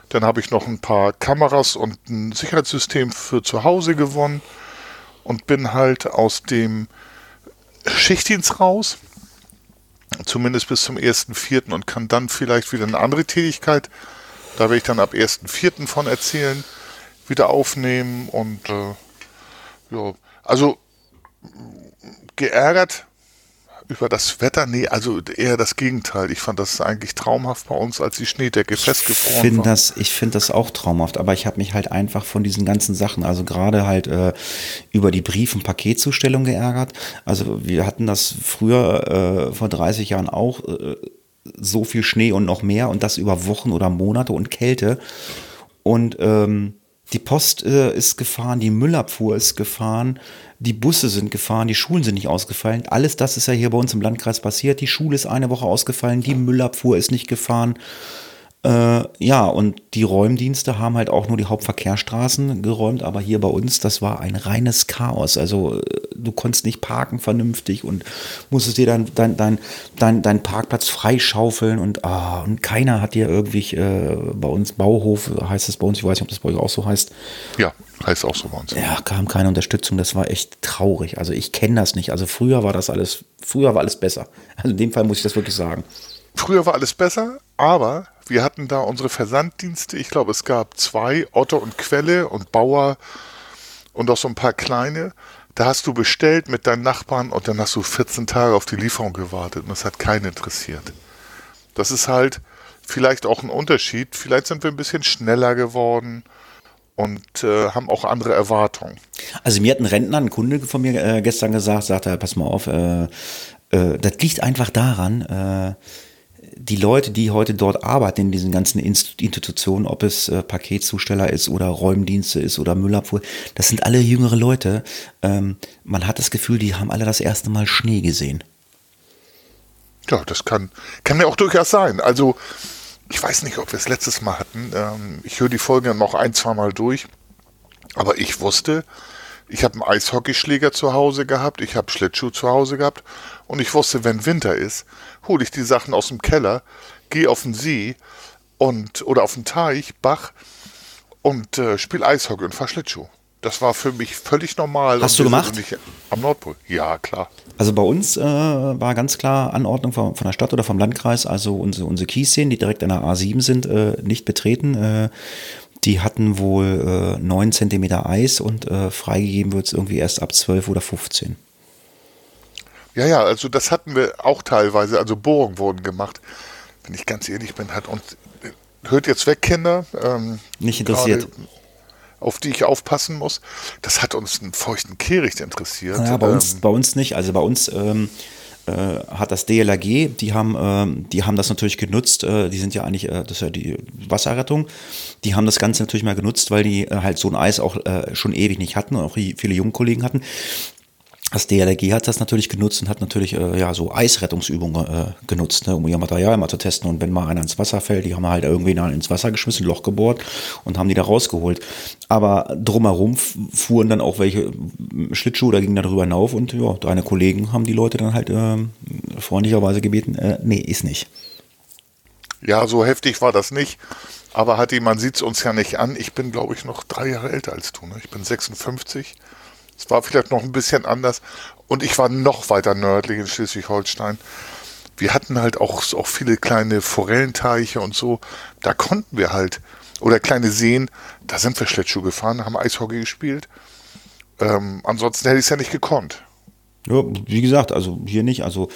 Speaker 2: Dann habe ich noch ein paar Kameras und ein Sicherheitssystem für zu Hause gewonnen und bin halt aus dem Schichtdienst raus, zumindest bis zum 1.4. und kann dann vielleicht wieder eine andere Tätigkeit, da werde ich dann ab 1.4. von erzählen, wieder aufnehmen und äh, ja, also geärgert über das Wetter, nee, also eher das Gegenteil. Ich fand das eigentlich traumhaft bei uns, als die Schneedecke festgefroren
Speaker 1: find war. Das, ich finde das auch traumhaft, aber ich habe mich halt einfach von diesen ganzen Sachen, also gerade halt äh, über die Brief- und Paketzustellung geärgert. Also wir hatten das früher äh, vor 30 Jahren auch äh, so viel Schnee und noch mehr und das über Wochen oder Monate und Kälte. Und ähm, die Post äh, ist gefahren, die Müllabfuhr ist gefahren, die Busse sind gefahren, die Schulen sind nicht ausgefallen. Alles das ist ja hier bei uns im Landkreis passiert. Die Schule ist eine Woche ausgefallen, die Müllabfuhr ist nicht gefahren. Äh, ja, und die Räumdienste haben halt auch nur die Hauptverkehrsstraßen geräumt, aber hier bei uns, das war ein reines Chaos. Also äh, du konntest nicht parken vernünftig und musstest dir dann dein, dein, dein, dein Parkplatz freischaufeln und, ah, und keiner hat dir irgendwie äh, bei uns Bauhof, heißt es bei uns, ich weiß nicht, ob das bei euch auch so heißt.
Speaker 2: Ja, heißt auch so bei uns.
Speaker 1: Ja, kam keine Unterstützung, das war echt traurig. Also ich kenne das nicht. Also früher war das alles, früher war alles besser. Also in dem Fall muss ich das wirklich sagen.
Speaker 2: Früher war alles besser, aber wir hatten da unsere Versanddienste. Ich glaube, es gab zwei, Otto und Quelle und Bauer und auch so ein paar kleine. Da hast du bestellt mit deinen Nachbarn und dann hast du 14 Tage auf die Lieferung gewartet und das hat keinen interessiert. Das ist halt vielleicht auch ein Unterschied. Vielleicht sind wir ein bisschen schneller geworden und äh, haben auch andere Erwartungen.
Speaker 1: Also mir hat ein Rentner, ein Kunde von mir äh, gestern gesagt, sagte, pass mal auf, äh, äh das liegt einfach daran, äh, die Leute, die heute dort arbeiten in diesen ganzen Institutionen, ob es äh, Paketzusteller ist oder Räumdienste ist oder Müllabfuhr, das sind alle jüngere Leute. Ähm, man hat das Gefühl, die haben alle das erste Mal Schnee gesehen.
Speaker 2: Ja, das kann, kann ja auch durchaus sein. Also, ich weiß nicht, ob wir es letztes Mal hatten. Ähm, ich höre die Folge noch ein, zwei Mal durch. Aber ich wusste, ich habe einen Eishockeyschläger zu Hause gehabt, ich habe Schlittschuh zu Hause gehabt und ich wusste, wenn Winter ist, hole ich die Sachen aus dem Keller, gehe auf den See und oder auf den Teich, Bach und äh, spiele Eishockey und fahre Schlittschuh. Das war für mich völlig normal.
Speaker 1: Hast du gemacht?
Speaker 2: Am Nordpol. Ja, klar.
Speaker 1: Also bei uns äh, war ganz klar Anordnung von, von, der Stadt oder vom Landkreis, also unsere, unsere Kieszenen, die direkt an der A7 sind, äh, nicht betreten. Äh, die hatten wohl äh, 9 cm Eis und äh, freigegeben wird es irgendwie erst ab 12 oder 15.
Speaker 2: Ja, ja, also das hatten wir auch teilweise, also Bohrungen wurden gemacht. Wenn ich ganz ehrlich bin, hat uns, hört jetzt weg, Kinder.
Speaker 1: Ähm, Nicht interessiert.
Speaker 2: auf die ich aufpassen muss. Das hat uns einen feuchten Kehricht interessiert.
Speaker 1: Ja, bei, ähm, uns, bei uns nicht. Also bei uns ähm, äh, hat das DLRG, die haben, äh, die haben das natürlich genutzt. Äh, die sind ja eigentlich, äh, das ist ja die Wasserrettung. Die haben das Ganze natürlich mal genutzt, weil die äh, halt so ein Eis auch äh, schon ewig nicht hatten und auch viele junge Kollegen hatten. Das DLRG hat das natürlich genutzt und hat natürlich äh, ja so Eisrettungsübungen äh, genutzt, ne, um ihr Material mal zu testen. Und wenn mal einer ins Wasser fällt, die haben halt irgendwie ins Wasser geschmissen, Loch gebohrt und haben die da rausgeholt. Aber drumherum fuhren dann auch welche Schlittschuhe, da ging da drüber hinauf und ja, deine Kollegen haben die Leute dann halt äh, freundlicherweise gebeten, äh, nee, ist nicht.
Speaker 2: Ja, so heftig war das nicht. Aber Hatti, man sieht es uns ja nicht an. Ich bin, glaube ich, noch drei Jahre älter als du. Ne? Ich bin 56. Es war vielleicht noch ein bisschen anders. Und ich war noch weiter nördlich in Schleswig-Holstein. Wir hatten halt auch, auch viele kleine Forellenteiche und so. Da konnten wir halt, oder kleine Seen, da sind wir Schlittschuh gefahren, haben Eishockey gespielt. Ähm, ansonsten hätte ich es ja nicht gekonnt.
Speaker 1: Ja, wie gesagt, also hier nicht. Also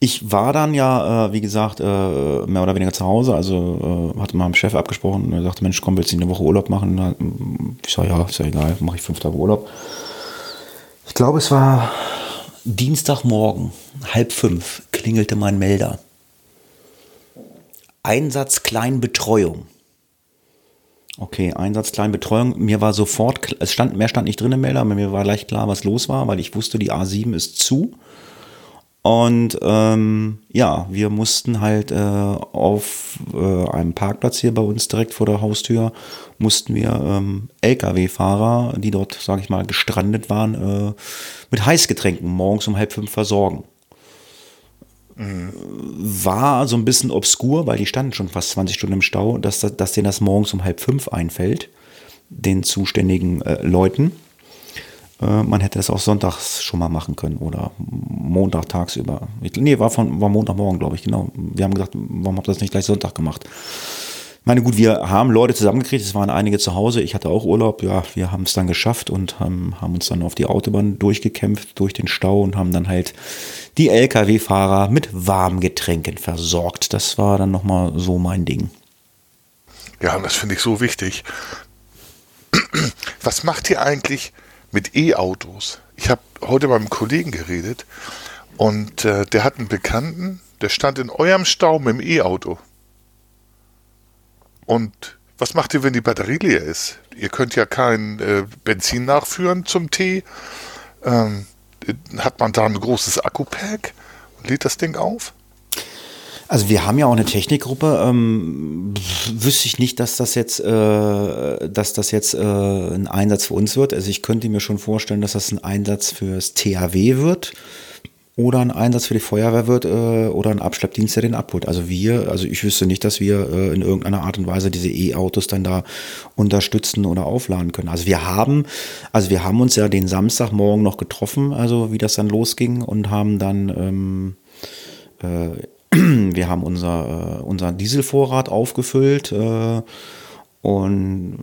Speaker 1: ich war dann ja, äh, wie gesagt, äh, mehr oder weniger zu Hause. Also äh, hatte mal mit dem Chef abgesprochen. Er sagte, Mensch, komm, willst du eine Woche Urlaub machen? Ich sage, ja, ist ja egal, mache ich fünf Tage Urlaub. Ich glaube, es war Dienstagmorgen, halb fünf, klingelte mein Melder. Einsatz Kleinbetreuung. Okay, Einsatz Kleinbetreuung. Mir war sofort, es stand, mehr stand nicht drin im Melder, aber mir war leicht klar, was los war, weil ich wusste, die A7 ist zu. Und ähm, ja, wir mussten halt äh, auf äh, einem Parkplatz hier bei uns direkt vor der Haustür, mussten wir ähm, Lkw-Fahrer, die dort, sage ich mal, gestrandet waren, äh, mit Heißgetränken morgens um halb fünf versorgen. Mhm. War so ein bisschen obskur, weil die standen schon fast 20 Stunden im Stau, dass, dass denen das morgens um halb fünf einfällt, den zuständigen äh, Leuten. Äh, man hätte das auch sonntags schon mal machen können oder Montag tagsüber. Nee, war, von, war Montagmorgen, glaube ich, genau. Wir haben gesagt, warum habt ihr das nicht gleich Sonntag gemacht? Ich meine, gut, wir haben Leute zusammengekriegt, es waren einige zu Hause, ich hatte auch Urlaub, ja, wir haben es dann geschafft und haben, haben uns dann auf die Autobahn durchgekämpft, durch den Stau und haben dann halt die Lkw-Fahrer mit Warmgetränken versorgt. Das war dann nochmal so mein Ding.
Speaker 2: Ja, und das finde ich so wichtig. Was macht ihr eigentlich, mit E-Autos. Ich habe heute mit einem Kollegen geredet und äh, der hat einen Bekannten, der stand in eurem Stau mit dem E-Auto. Und was macht ihr, wenn die Batterie leer ist? Ihr könnt ja kein äh, Benzin nachführen zum Tee. Ähm, hat man da ein großes Akku-Pack und lädt das Ding auf?
Speaker 1: Also wir haben ja auch eine Technikgruppe. Ähm, wüsste ich nicht, dass das jetzt, äh, dass das jetzt äh, ein Einsatz für uns wird. Also ich könnte mir schon vorstellen, dass das ein Einsatz fürs THW wird oder ein Einsatz für die Feuerwehr wird äh, oder ein Abschleppdienst, der den abholt. Also wir, also ich wüsste nicht, dass wir äh, in irgendeiner Art und Weise diese E-Autos dann da unterstützen oder aufladen können. Also wir haben, also wir haben uns ja den Samstagmorgen noch getroffen, also wie das dann losging und haben dann ähm, äh, wir haben unser, äh, unser Dieselvorrat aufgefüllt. Äh, und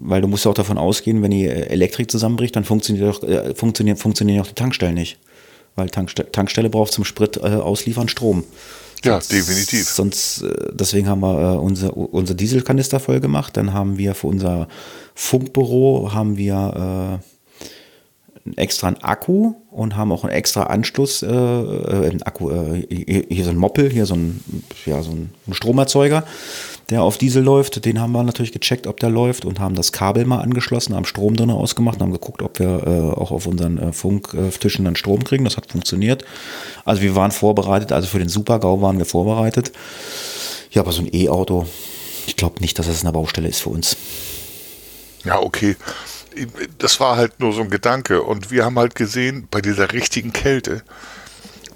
Speaker 1: weil du musst ja auch davon ausgehen, wenn die Elektrik zusammenbricht, dann funktioniert auch, äh, funktioniert, funktionieren auch die Tankstellen nicht. Weil Tankstelle, Tankstelle braucht zum Sprit äh, ausliefern Strom.
Speaker 2: Ja, sonst, definitiv.
Speaker 1: Sonst, äh, deswegen haben wir äh, unser, unser Dieselkanister voll gemacht. Dann haben wir für unser Funkbüro haben wir äh, extra Akku und haben auch einen extra Anschluss, äh, äh einen Akku, äh, hier so ein Moppel, hier so ein, ja, so ein Stromerzeuger, der auf Diesel läuft. Den haben wir natürlich gecheckt, ob der läuft und haben das Kabel mal angeschlossen, haben Strom drin ausgemacht und haben geguckt, ob wir äh, auch auf unseren äh, Funktischen dann Strom kriegen. Das hat funktioniert. Also wir waren vorbereitet, also für den Super-GAU waren wir vorbereitet. Ja, aber so ein E-Auto, ich glaube nicht, dass das eine Baustelle ist für uns.
Speaker 2: Ja, okay das war halt nur so ein Gedanke. Und wir haben halt gesehen, bei dieser richtigen Kälte,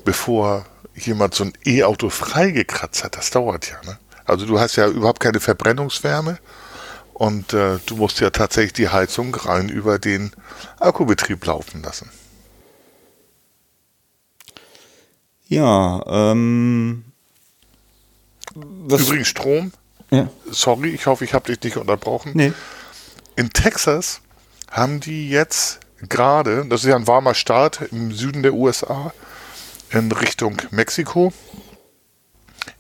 Speaker 2: bevor jemand so ein E-Auto freigekratzt hat, das dauert ja. Ne? Also du hast ja überhaupt keine Verbrennungswärme und äh, du musst ja tatsächlich die Heizung rein über den Akkubetrieb laufen lassen.
Speaker 1: Ja, ähm.
Speaker 2: Übrigens Strom. Ja. Sorry, ich hoffe, ich habe dich nicht unterbrochen. Nee. In Texas haben die jetzt gerade, das ist ja ein warmer Start im Süden der USA, in Richtung Mexiko.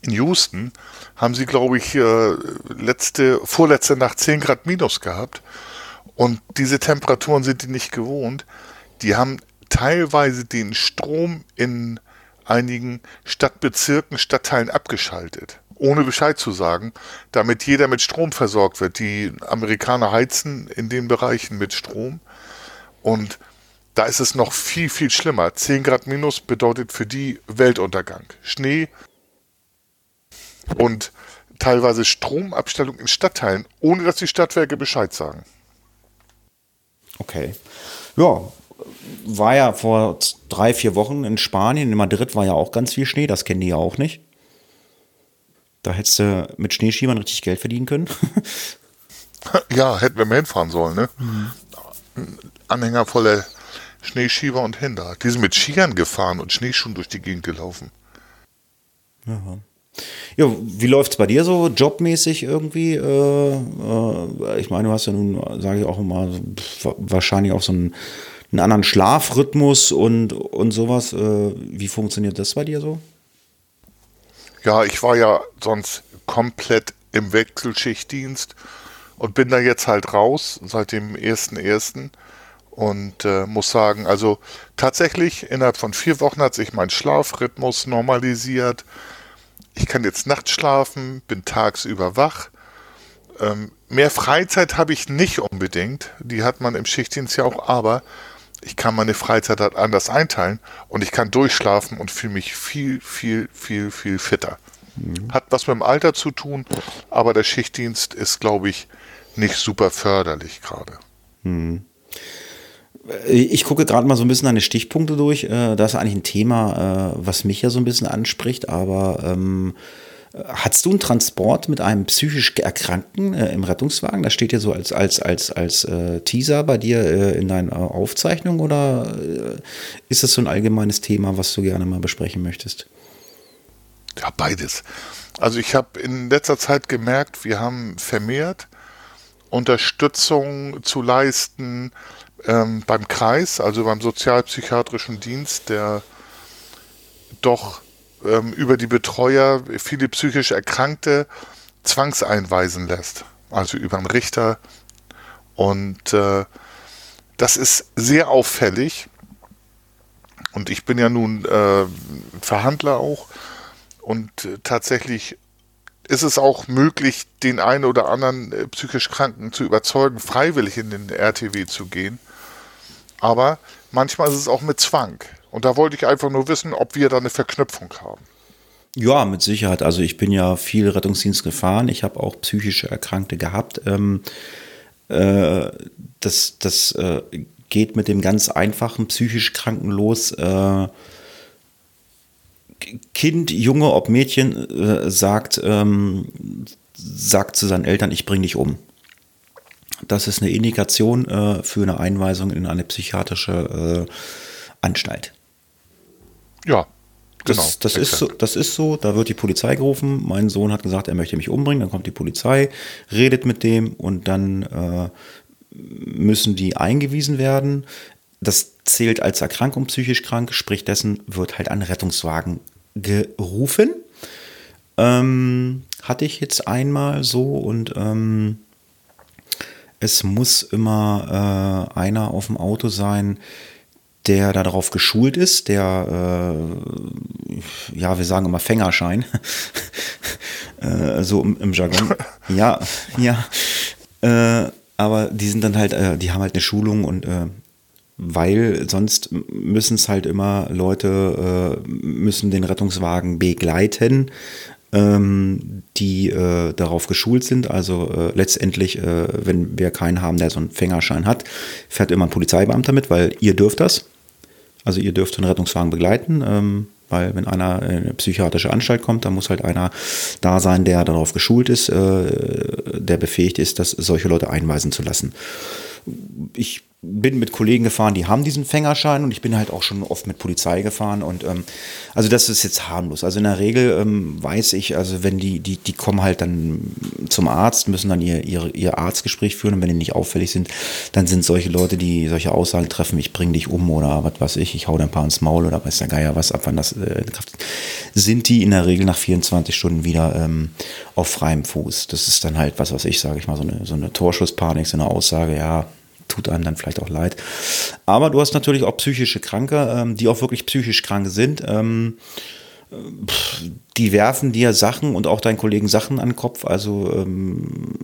Speaker 2: In Houston haben sie, glaube ich, äh, letzte, vorletzte Nacht 10 Grad minus gehabt. Und diese Temperaturen sind die nicht gewohnt. Die haben teilweise den Strom in einigen Stadtbezirken, Stadtteilen abgeschaltet ohne Bescheid zu sagen, damit jeder mit Strom versorgt wird. Die Amerikaner heizen in den Bereichen mit Strom und da ist es noch viel, viel schlimmer. 10 Grad minus bedeutet für die Weltuntergang. Schnee und teilweise Stromabstellung in Stadtteilen, ohne dass die Stadtwerke Bescheid sagen.
Speaker 1: Okay. Ja, war ja vor drei, vier Wochen in Spanien, in Madrid war ja auch ganz viel Schnee, das kennen die ja auch nicht. Da hättest du mit Schneeschiebern richtig Geld verdienen können.
Speaker 2: ja, hätten wir mal hinfahren sollen, ne? Mhm. Anhänger voller Schneeschieber und Händler. Die sind mit Skiern gefahren und Schneeschuhen durch die Gegend gelaufen.
Speaker 1: Ja. Ja, wie läuft es bei dir so jobmäßig irgendwie? Äh, äh, ich meine, du hast ja nun, sage ich auch immer, wahrscheinlich auch so einen, einen anderen Schlafrhythmus und, und sowas. Äh, wie funktioniert das bei dir so?
Speaker 2: Ja, ich war ja sonst komplett im Wechselschichtdienst und bin da jetzt halt raus seit dem 1.1. Und äh, muss sagen, also tatsächlich innerhalb von vier Wochen hat sich mein Schlafrhythmus normalisiert ich kann jetzt nachts schlafen, bin tagsüber wach. Ähm, mehr Freizeit habe ich nicht unbedingt. Die hat man im Schichtdienst ja auch, aber ich kann meine Freizeit halt anders einteilen und ich kann durchschlafen und fühle mich viel, viel, viel, viel fitter. Mhm. Hat was mit dem Alter zu tun, aber der Schichtdienst ist, glaube ich, nicht super förderlich gerade. Mhm.
Speaker 1: Ich gucke gerade mal so ein bisschen deine Stichpunkte durch. Äh, das ist eigentlich ein Thema, äh, was mich ja so ein bisschen anspricht, aber ähm, Hattest du einen Transport mit einem psychisch Erkrankten äh, im Rettungswagen? Das steht ja so als, als, als, als äh, Teaser bei dir äh, in deiner Aufzeichnung oder äh, ist das so ein allgemeines Thema, was du gerne mal besprechen möchtest?
Speaker 2: Ja, beides. Also ich habe in letzter Zeit gemerkt, wir haben vermehrt Unterstützung zu leisten, ähm, beim Kreis, also beim sozialpsychiatrischen Dienst, der doch ähm, über die Betreuer viele psychisch Erkrankte zwangseinweisen lässt. Also über einen Richter. Und äh, das ist sehr auffällig. Und ich bin ja nun äh, Verhandler auch. Und tatsächlich ist es auch möglich, den einen oder anderen äh, psychisch Kranken zu überzeugen, freiwillig in den RTW zu gehen. Aber manchmal ist es auch mit Zwang. Und da wollte ich einfach nur wissen, ob wir da eine Verknüpfung haben.
Speaker 1: Ja, mit Sicherheit. Also ich bin ja viel Rettungsdienst gefahren. Ich habe auch psychische Erkrankte gehabt. Ähm, äh, das das äh, geht mit dem ganz einfachen psychisch Kranken los. Äh, kind, Junge, ob Mädchen, äh, sagt, ähm, sagt zu seinen Eltern, ich bringe dich um. Das ist eine Indikation äh, für eine Einweisung in eine psychiatrische äh, Anstalt.
Speaker 2: Ja,
Speaker 1: Genau, das, das ist so, das ist so, da wird die Polizei gerufen. Mein Sohn hat gesagt, er möchte mich umbringen. Dann kommt die Polizei, redet mit dem und dann äh, müssen die eingewiesen werden. Das zählt als Erkrankung psychisch krank, sprich dessen wird halt ein Rettungswagen gerufen. Ähm, hatte ich jetzt einmal so und ähm, es muss immer äh, einer auf dem Auto sein, der darauf geschult ist, der, äh, ja, wir sagen immer Fängerschein, äh, so im, im, Jargon. Ja, ja. Äh, aber die sind dann halt, äh, die haben halt eine Schulung und äh, weil sonst müssen es halt immer Leute, äh, müssen den Rettungswagen begleiten ähm, die äh, darauf geschult sind. Also äh, letztendlich, äh, wenn wir keinen haben, der so einen Fängerschein hat, fährt immer ein Polizeibeamter mit, weil ihr dürft das. Also ihr dürft den Rettungswagen begleiten. Ähm, weil wenn einer in eine psychiatrische Anstalt kommt, dann muss halt einer da sein, der darauf geschult ist, äh, der befähigt ist, das solche Leute einweisen zu lassen. Ich bin mit Kollegen gefahren, die haben diesen Fängerschein und ich bin halt auch schon oft mit Polizei gefahren und ähm, also das ist jetzt harmlos. Also in der Regel ähm, weiß ich, also wenn die, die, die kommen halt dann zum Arzt, müssen dann ihr, ihr, ihr Arztgespräch führen und wenn die nicht auffällig sind, dann sind solche Leute, die solche Aussagen treffen, ich bring dich um oder was weiß ich, ich hau dir ein paar ins Maul oder weiß der Geier was ab, wann das äh, sind die in der Regel nach 24 Stunden wieder ähm, auf freiem Fuß. Das ist dann halt, was weiß ich, sage ich mal, so eine, so eine Torschusspanik, so eine Aussage, ja, tut einem dann vielleicht auch leid. Aber du hast natürlich auch psychische Kranke, ähm, die auch wirklich psychisch krank sind. Ähm, die werfen dir Sachen und auch deinen Kollegen Sachen an den Kopf. Also ähm,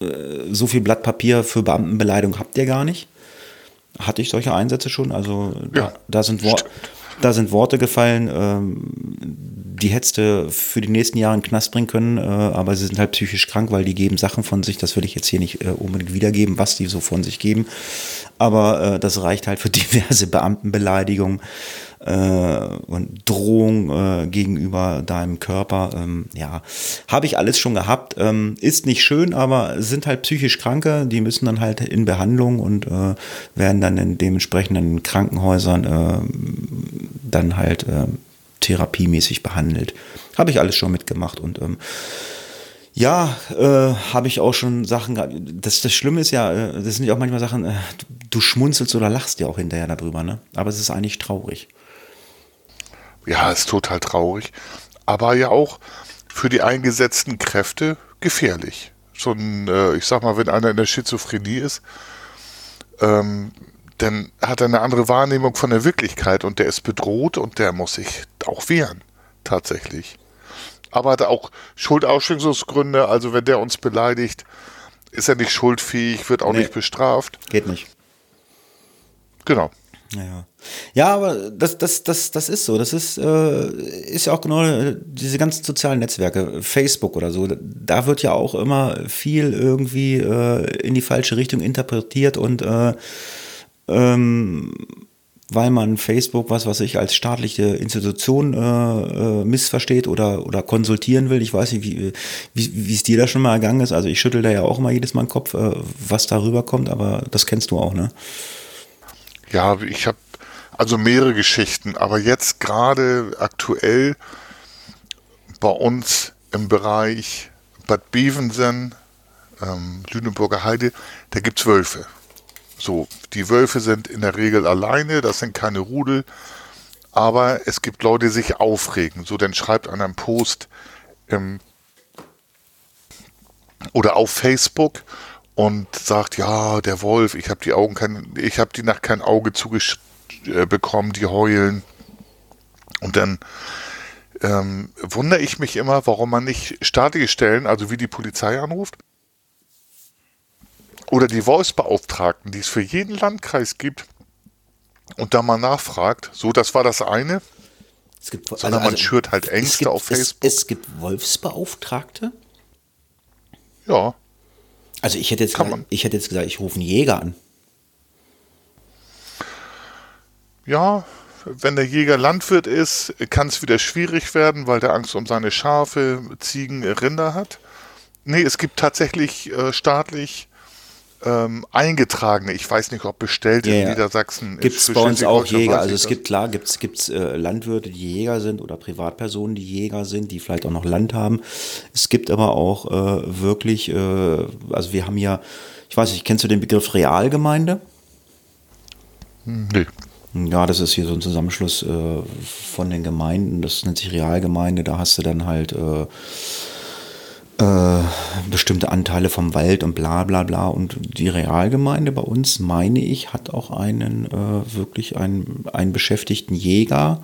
Speaker 1: äh, so viel Blatt Papier für Beamtenbeleidigung habt ihr gar nicht. hatte ich solche Einsätze schon. Also ja, da, da, sind Worte. Da sind Worte gefallen, ähm, die hättest du für die nächsten Jahre in den Knast bringen können, äh, aber sie sind halt psychisch krank, weil die geben Sachen von sich, das will ich jetzt hier nicht äh, unbedingt wiedergeben, was die so von sich geben. Aber äh, das reicht halt für diverse Beamtenbeleidigungen und Drohung äh, gegenüber deinem Körper. Ähm, ja, habe ich alles schon gehabt. Ähm, ist nicht schön, aber sind halt psychisch Kranke, die müssen dann halt in Behandlung und äh, werden dann in dementsprechenden Krankenhäusern äh, dann halt äh, therapiemäßig behandelt. Habe ich alles schon mitgemacht und ähm, ja, äh, habe ich auch schon Sachen. Das, das Schlimme ist ja, äh, das sind ja auch manchmal Sachen, äh, du schmunzelst oder lachst ja auch hinterher darüber, ne? Aber es ist eigentlich traurig.
Speaker 2: Ja, ist total traurig. Aber ja auch für die eingesetzten Kräfte gefährlich. So ein, äh, ich sag mal, wenn einer in der Schizophrenie ist, ähm, dann hat er eine andere Wahrnehmung von der Wirklichkeit und der ist bedroht und der muss sich auch wehren. Tatsächlich. Aber hat auch Schuldausschließungsgründe, also wenn der uns beleidigt, ist er nicht schuldfähig, wird auch nee, nicht bestraft.
Speaker 1: Geht nicht.
Speaker 2: Genau.
Speaker 1: Ja, ja aber das, das, das, das ist so. Das ist, äh, ist ja auch genau diese ganzen sozialen Netzwerke, Facebook oder so. Da wird ja auch immer viel irgendwie äh, in die falsche Richtung interpretiert und äh, ähm, weil man Facebook, was weiß ich, als staatliche Institution äh, äh, missversteht oder, oder konsultieren will. Ich weiß nicht, wie, wie es dir da schon mal ergangen ist. Also ich schüttel da ja auch immer jedes Mal den Kopf, äh, was darüber kommt, aber das kennst du auch, ne?
Speaker 2: Ja, ich habe also mehrere Geschichten, aber jetzt gerade aktuell bei uns im Bereich Bad Bevensen, ähm, Lüneburger Heide, da gibt es Wölfe. So, die Wölfe sind in der Regel alleine, das sind keine Rudel, aber es gibt Leute, die sich aufregen. So, dann schreibt an einem Post im, oder auf Facebook und sagt, ja, der Wolf, ich habe die Augen kein, ich habe die Nacht kein Auge zugebekommen, die heulen. Und dann ähm, wundere ich mich immer, warum man nicht staatliche Stellen, also wie die Polizei anruft, oder die Wolfsbeauftragten, die es für jeden Landkreis gibt, und da mal nachfragt. So, das war das eine.
Speaker 1: Es gibt,
Speaker 2: also, Sondern man also, schürt halt Ängste
Speaker 1: gibt,
Speaker 2: auf Facebook.
Speaker 1: Es, es, gibt Wolfsbeauftragte?
Speaker 2: Ja.
Speaker 1: Also ich hätte jetzt, gesagt, ich hätte jetzt gesagt, ich rufe einen Jäger an.
Speaker 2: Ja, wenn der Jäger Landwirt ist, kann es wieder schwierig werden, weil der Angst um seine Schafe, Ziegen, Rinder hat. Nee, es gibt tatsächlich äh, staatlich ähm, eingetragene, ich weiß nicht, ob bestellt ja, in Niedersachsen.
Speaker 1: Gibt es bei uns auch Jäger, also es gibt klar, gibt es äh, Landwirte, die Jäger sind oder Privatpersonen, die Jäger sind, die vielleicht auch noch Land haben. Es gibt aber auch äh, wirklich, äh, also wir haben ja, ich weiß nicht, kennst du den Begriff Realgemeinde?
Speaker 2: Nee.
Speaker 1: Ja, das ist hier so ein Zusammenschluss äh, von den Gemeinden, das nennt sich Realgemeinde, da hast du dann halt äh, äh, bestimmte Anteile vom Wald und bla bla bla. Und die Realgemeinde bei uns, meine ich, hat auch einen äh, wirklich einen, einen beschäftigten Jäger,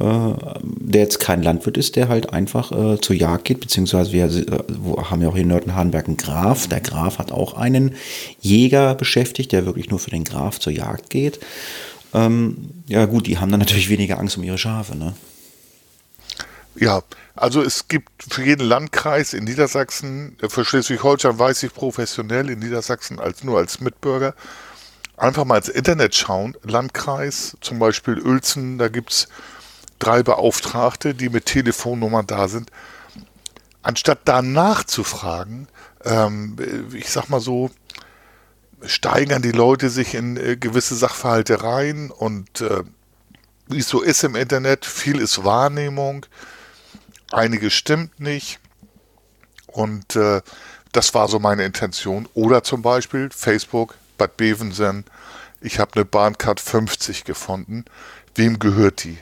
Speaker 1: äh, der jetzt kein Landwirt ist, der halt einfach äh, zur Jagd geht, beziehungsweise wir haben ja auch hier in Nörtenhardenberg einen Graf. Der Graf hat auch einen Jäger beschäftigt, der wirklich nur für den Graf zur Jagd geht. Ähm, ja gut, die haben dann natürlich weniger Angst um ihre Schafe, ne?
Speaker 2: Ja, also es gibt für jeden Landkreis in Niedersachsen, äh, für Schleswig-Holstein weiß ich professionell, in Niedersachsen als nur als Mitbürger, einfach mal ins Internet schauen, Landkreis, zum Beispiel Uelzen, da gibt es drei Beauftragte, die mit Telefonnummern da sind. Anstatt da nachzufragen, ähm, ich sag mal so, steigern die Leute sich in äh, gewisse Sachverhalte rein und äh, wie es so ist im Internet, viel ist Wahrnehmung einiges stimmt nicht. Und äh, das war so meine Intention. Oder zum Beispiel Facebook, Bad Bevensen, ich habe eine Bahncard 50 gefunden. Wem gehört die?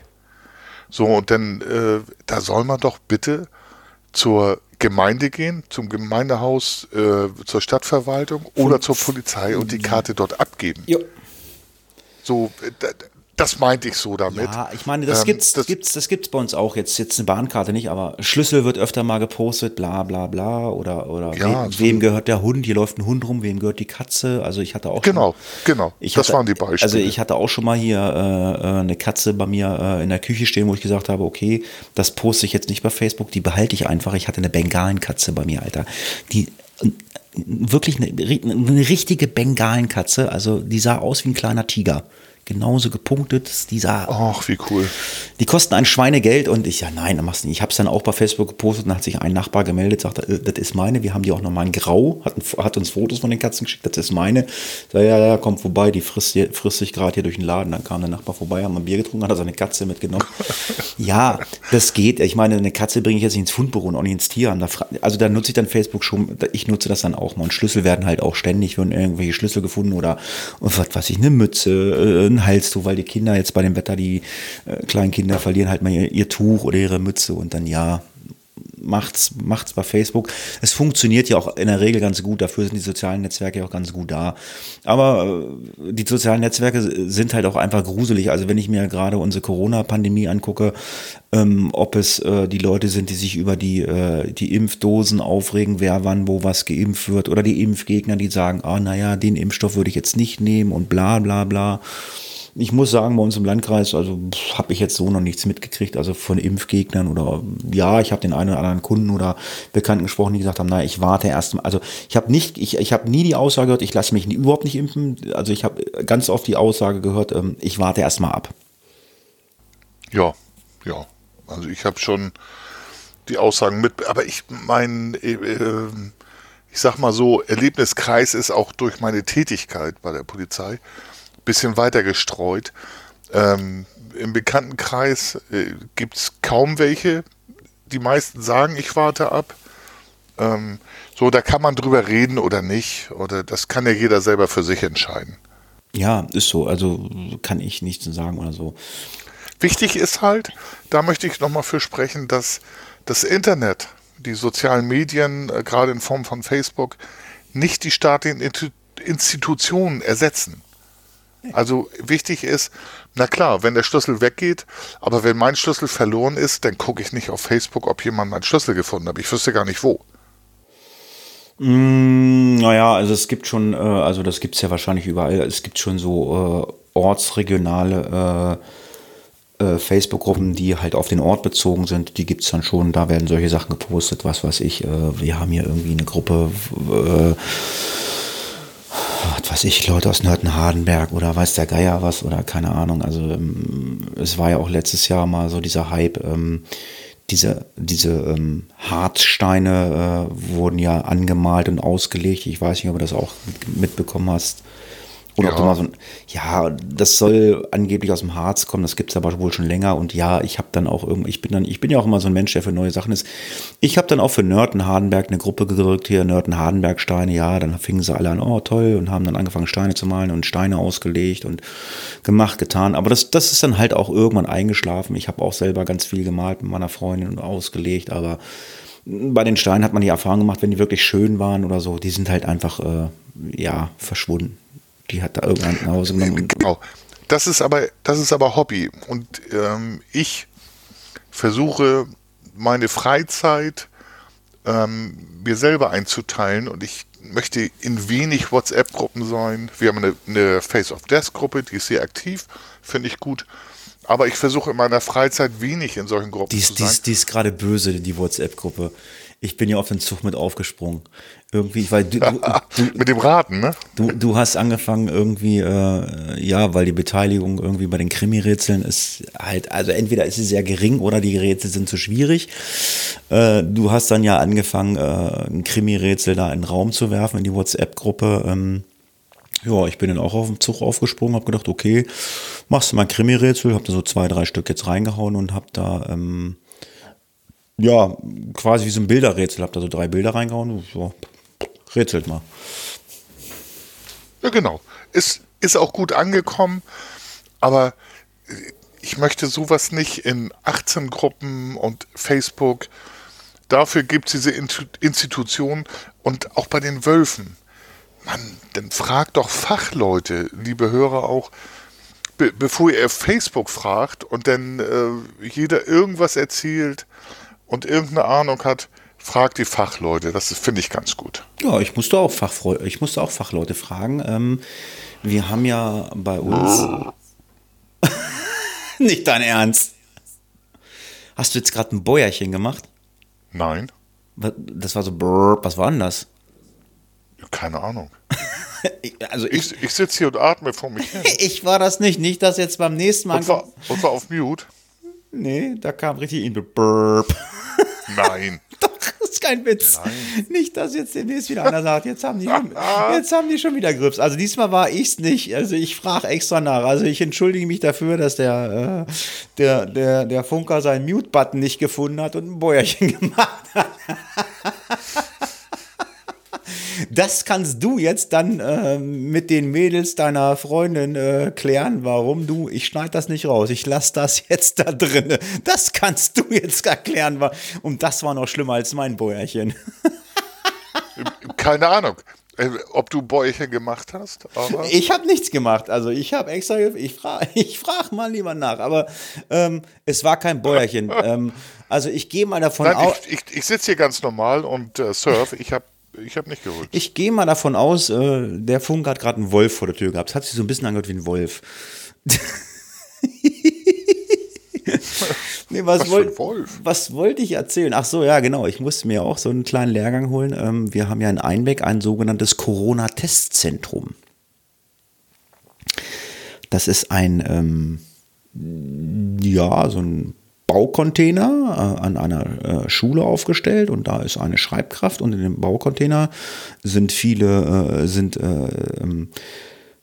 Speaker 2: So, und dann, äh, da soll man doch bitte zur Gemeinde gehen, zum Gemeindehaus, äh, zur Stadtverwaltung oder zur Polizei und die Karte dort abgeben. Jo. So, das meinte ich so damit.
Speaker 1: Ja, ich meine, das
Speaker 2: Ähm,
Speaker 1: gibt's,
Speaker 2: das-
Speaker 1: gibt's, das gibt's bei uns auch. Jetzt jetzt eine Bahnkarte nicht, aber Schlüssel wird öfter mal gepostet, bla bla bla oder oder
Speaker 2: Ja,
Speaker 1: we,
Speaker 2: so-
Speaker 1: wem gehört der Hund? Hier läuft ein Hund rum, wem gehört die Katze? Also ich hatte auch schon-
Speaker 2: Genau, genau.
Speaker 1: Ich
Speaker 2: das
Speaker 1: hatte,
Speaker 2: waren die Beispiele.
Speaker 1: Also ich hatte auch schon mal hier äh, äh, eine Katze bei mir äh, in der Küche stehen, wo ich gesagt habe, okay, das poste ich jetzt nicht bei Facebook, die behalte ich einfach. Ich hatte eine Bengalenkatze bei mir, Alter. Die äh, wirklich eine, eine richtige Bengalenkatze, also die sah aus wie ein kleiner Tiger. Genauso gepunktet, die sah
Speaker 2: Ach, wie cool.
Speaker 1: die kosten ein Schweinegeld und ich, ja nein, dann machst du nicht. Ich habe es dann auch bei Facebook gepostet und hat sich ein Nachbar gemeldet, sagte, äh, das ist meine. Wir haben die auch nochmal in Grau, hat, ein- hat uns Fotos von den Katzen geschickt, das ist meine. Sag, ja, ja, komm vorbei, die frisst, hier- frisst sich gerade hier durch den Laden. Dann kam der Nachbar vorbei, haben ein Bier getrunken, hat er seine Katze mitgenommen. ja, das geht. Ich meine, eine Katze bringe ich jetzt nicht ins Fundbüro und auch nicht ins Tierheim. Also da nutze ich dann Facebook schon, ich nutze das dann auch mal. Und Schlüssel werden halt auch ständig, werden irgendwelche Schlüssel gefunden oder was weiß ich, eine Mütze, äh, ein Halstuch, weil die Kinder jetzt bei dem Wetter, die äh, kleinen Kinder verlieren halt mal ihr, ihr Tuch oder ihre Mütze und dann ja, macht's, macht's bei Facebook. Es funktioniert ja auch in der Regel ganz gut, dafür sind die sozialen Netzwerke ja auch ganz gut da. Aber äh, die sozialen Netzwerke sind halt auch einfach gruselig. Also wenn ich mir gerade unsere Corona-Pandemie angucke, ähm, ob es äh, die Leute sind, die sich über die, äh, die Impfdosen aufregen, wer wann wo was geimpft wird, oder die Impfgegner, die sagen, ah naja, den Impfstoff würde ich jetzt nicht nehmen und bla bla bla. Ich muss sagen, bei uns im Landkreis, also habe ich jetzt so noch nichts mitgekriegt, also von Impfgegnern oder ja, ich habe den einen oder anderen Kunden oder Bekannten gesprochen, die gesagt haben, naja, ich warte erst mal. Also ich habe nicht, ich, ich habe nie die Aussage gehört, ich lasse mich nie, überhaupt nicht impfen. Also ich habe ganz oft die Aussage gehört, ähm, ich warte erst mal ab.
Speaker 2: Ja, ja. Also ich habe schon die Aussagen mit, aber ich mein, äh, äh, ich sag mal so, Erlebniskreis ist auch durch meine Tätigkeit bei der Polizei bisschen weiter gestreut. Ähm, Im Bekanntenkreis äh, gibt es kaum welche. Die meisten sagen, ich warte ab. Ähm, so, da kann man drüber reden oder nicht. Oder das kann ja jeder selber für sich entscheiden.
Speaker 1: Ja, ist so. Also kann ich nichts sagen oder so.
Speaker 2: Wichtig ist halt, da möchte ich nochmal für sprechen, dass das Internet, die sozialen Medien, äh, gerade in Form von Facebook, nicht die staatlichen Institutionen ersetzen. Also wichtig ist, na klar, wenn der Schlüssel weggeht, aber wenn mein Schlüssel verloren ist, dann gucke ich nicht auf Facebook, ob jemand meinen Schlüssel gefunden hat. Ich wüsste gar nicht wo.
Speaker 1: Mm, naja, also es gibt schon, äh, also das gibt es ja wahrscheinlich überall, es gibt schon so äh, ortsregionale äh, äh, Facebook-Gruppen, die halt auf den Ort bezogen sind, die gibt es dann schon, da werden solche Sachen gepostet, was weiß ich, äh, wir haben hier irgendwie eine Gruppe, äh, was ich, Leute aus Nörten-Hardenberg oder weiß der Geier was oder keine Ahnung. Also ähm, es war ja auch letztes Jahr mal so dieser Hype, ähm, diese, diese ähm, Harzsteine äh, wurden ja angemalt und ausgelegt. Ich weiß nicht, ob du das auch mit, mitbekommen hast. Oder ob
Speaker 2: Ja.
Speaker 1: du mal so ein, ja, das soll angeblich aus dem Harz kommen, das gibt es aber wohl schon länger. Und ja, ich habe dann auch irgendwie, ich bin dann, ich bin ja auch immer so ein Mensch, der für neue Sachen ist. Ich habe dann auch für Nörten Hardenberg eine Gruppe gedrückt, hier Nörten Hardenberg Steine, ja, dann fingen sie alle an, oh toll, und haben dann angefangen Steine zu malen und Steine ausgelegt und gemacht, getan. Aber das, das ist dann halt auch irgendwann eingeschlafen. Ich habe auch selber ganz viel gemalt mit meiner Freundin und ausgelegt, aber bei den Steinen hat man die Erfahrung gemacht, wenn die wirklich schön waren oder so, die sind halt einfach, äh, ja, verschwunden. Die hat da irgendwann nach Hause genommen. und-
Speaker 2: Genau. Das ist aber, das ist aber Hobby. Und ähm, ich versuche meine Freizeit ähm, mir selber einzuteilen und ich möchte in wenig WhatsApp-Gruppen sein. Wir haben eine, eine Face of Death-Gruppe, die ist sehr aktiv, finde ich gut. Aber ich versuche in meiner Freizeit wenig in solchen Gruppen
Speaker 1: Die
Speaker 2: zu
Speaker 1: die,
Speaker 2: sein.
Speaker 1: die ist gerade böse, die WhatsApp-Gruppe. Ich bin ja auf den Zug mit aufgesprungen. Irgendwie, weil du, du, du,
Speaker 2: Mit dem Raten, ne?
Speaker 1: du, du hast angefangen irgendwie, äh, ja, weil die Beteiligung irgendwie bei den Krimi-Rätseln ist halt, also entweder ist sie sehr gering oder die Rätsel sind zu schwierig. Äh, du hast dann ja angefangen, äh, ein Krimi-Rätsel da in den Raum zu werfen, in die WhatsApp-Gruppe. Ähm, ja, ich bin dann auch auf dem Zug aufgesprungen, habe gedacht, okay, machst du mal ein Krimi-Rätsel, hab da so zwei, drei Stück jetzt reingehauen und hab da, ähm, ja, quasi wie so ein Bilderrätsel, hab da so drei Bilder reingehauen so, rätselt mal.
Speaker 2: Ja, genau. Ist, ist auch gut angekommen, aber ich möchte sowas nicht in 18 Gruppen und Facebook. Dafür gibt es diese Institutionen und auch bei den Wölfen. Mann, dann fragt doch Fachleute, liebe Hörer auch, be bevor ihr Facebook fragt und dann äh, jeder irgendwas erzählt und irgendeine Ahnung hat, fragt die Fachleute. Das finde ich ganz gut.
Speaker 1: Ja, ich musste auch, Fachfreu ich musste auch Fachleute fragen. Ähm, wir haben ja bei uns. Nicht dein Ernst. Hast du jetzt gerade ein Bäuerchen gemacht?
Speaker 2: Nein.
Speaker 1: Das war so, brrr, was war denn das?
Speaker 2: Keine Ahnung.
Speaker 1: also ich,
Speaker 2: ich, ich sitze hier und atme vor mich hin.
Speaker 1: ich war das nicht. Nicht, dass jetzt beim nächsten Mal.
Speaker 2: Und war, und war auf Mute?
Speaker 1: Nee, da kam richtig in Burp.
Speaker 2: Nein.
Speaker 1: Doch, das ist kein Witz. Nein. Nicht, dass jetzt demnächst wieder einer sagt, jetzt haben die, schon, jetzt haben die schon wieder Grips. Also diesmal war ich es nicht. Also ich frage extra nach. Also ich entschuldige mich dafür, dass der, äh, der, der, der Funker seinen Mute-Button nicht gefunden hat und ein Bäuerchen gemacht hat. Das kannst du jetzt dann äh, mit den Mädels deiner Freundin äh, klären, warum du, ich schneide das nicht raus, ich lasse das jetzt da drin. Das kannst du jetzt erklären. Und das war noch schlimmer als mein Bäuerchen.
Speaker 2: Keine Ahnung. Äh, ob du Bäuerchen gemacht hast?
Speaker 1: Ich habe nichts gemacht. Also ich habe extra, ich frage ich frag mal lieber nach. Aber ähm, es war kein Bäuerchen. ähm, also ich gehe mal davon aus.
Speaker 2: Ich, ich, ich sitze hier ganz normal und äh, surf. Ich habe ich habe nicht geholt.
Speaker 1: Ich gehe mal davon aus, äh, der Funk hat gerade einen Wolf vor der Tür gehabt. Es hat sich so ein bisschen angehört wie ein Wolf. nee, was, was, wollt, was wollte ich erzählen? Ach so, ja, genau. Ich musste mir auch so einen kleinen Lehrgang holen. Ähm, wir haben ja in Einbeck ein sogenanntes Corona-Testzentrum. Das ist ein, ähm, ja, so ein Baucontainer äh, an einer äh, Schule aufgestellt und da ist eine Schreibkraft und in dem Baucontainer sind viele, äh, sind äh, ähm,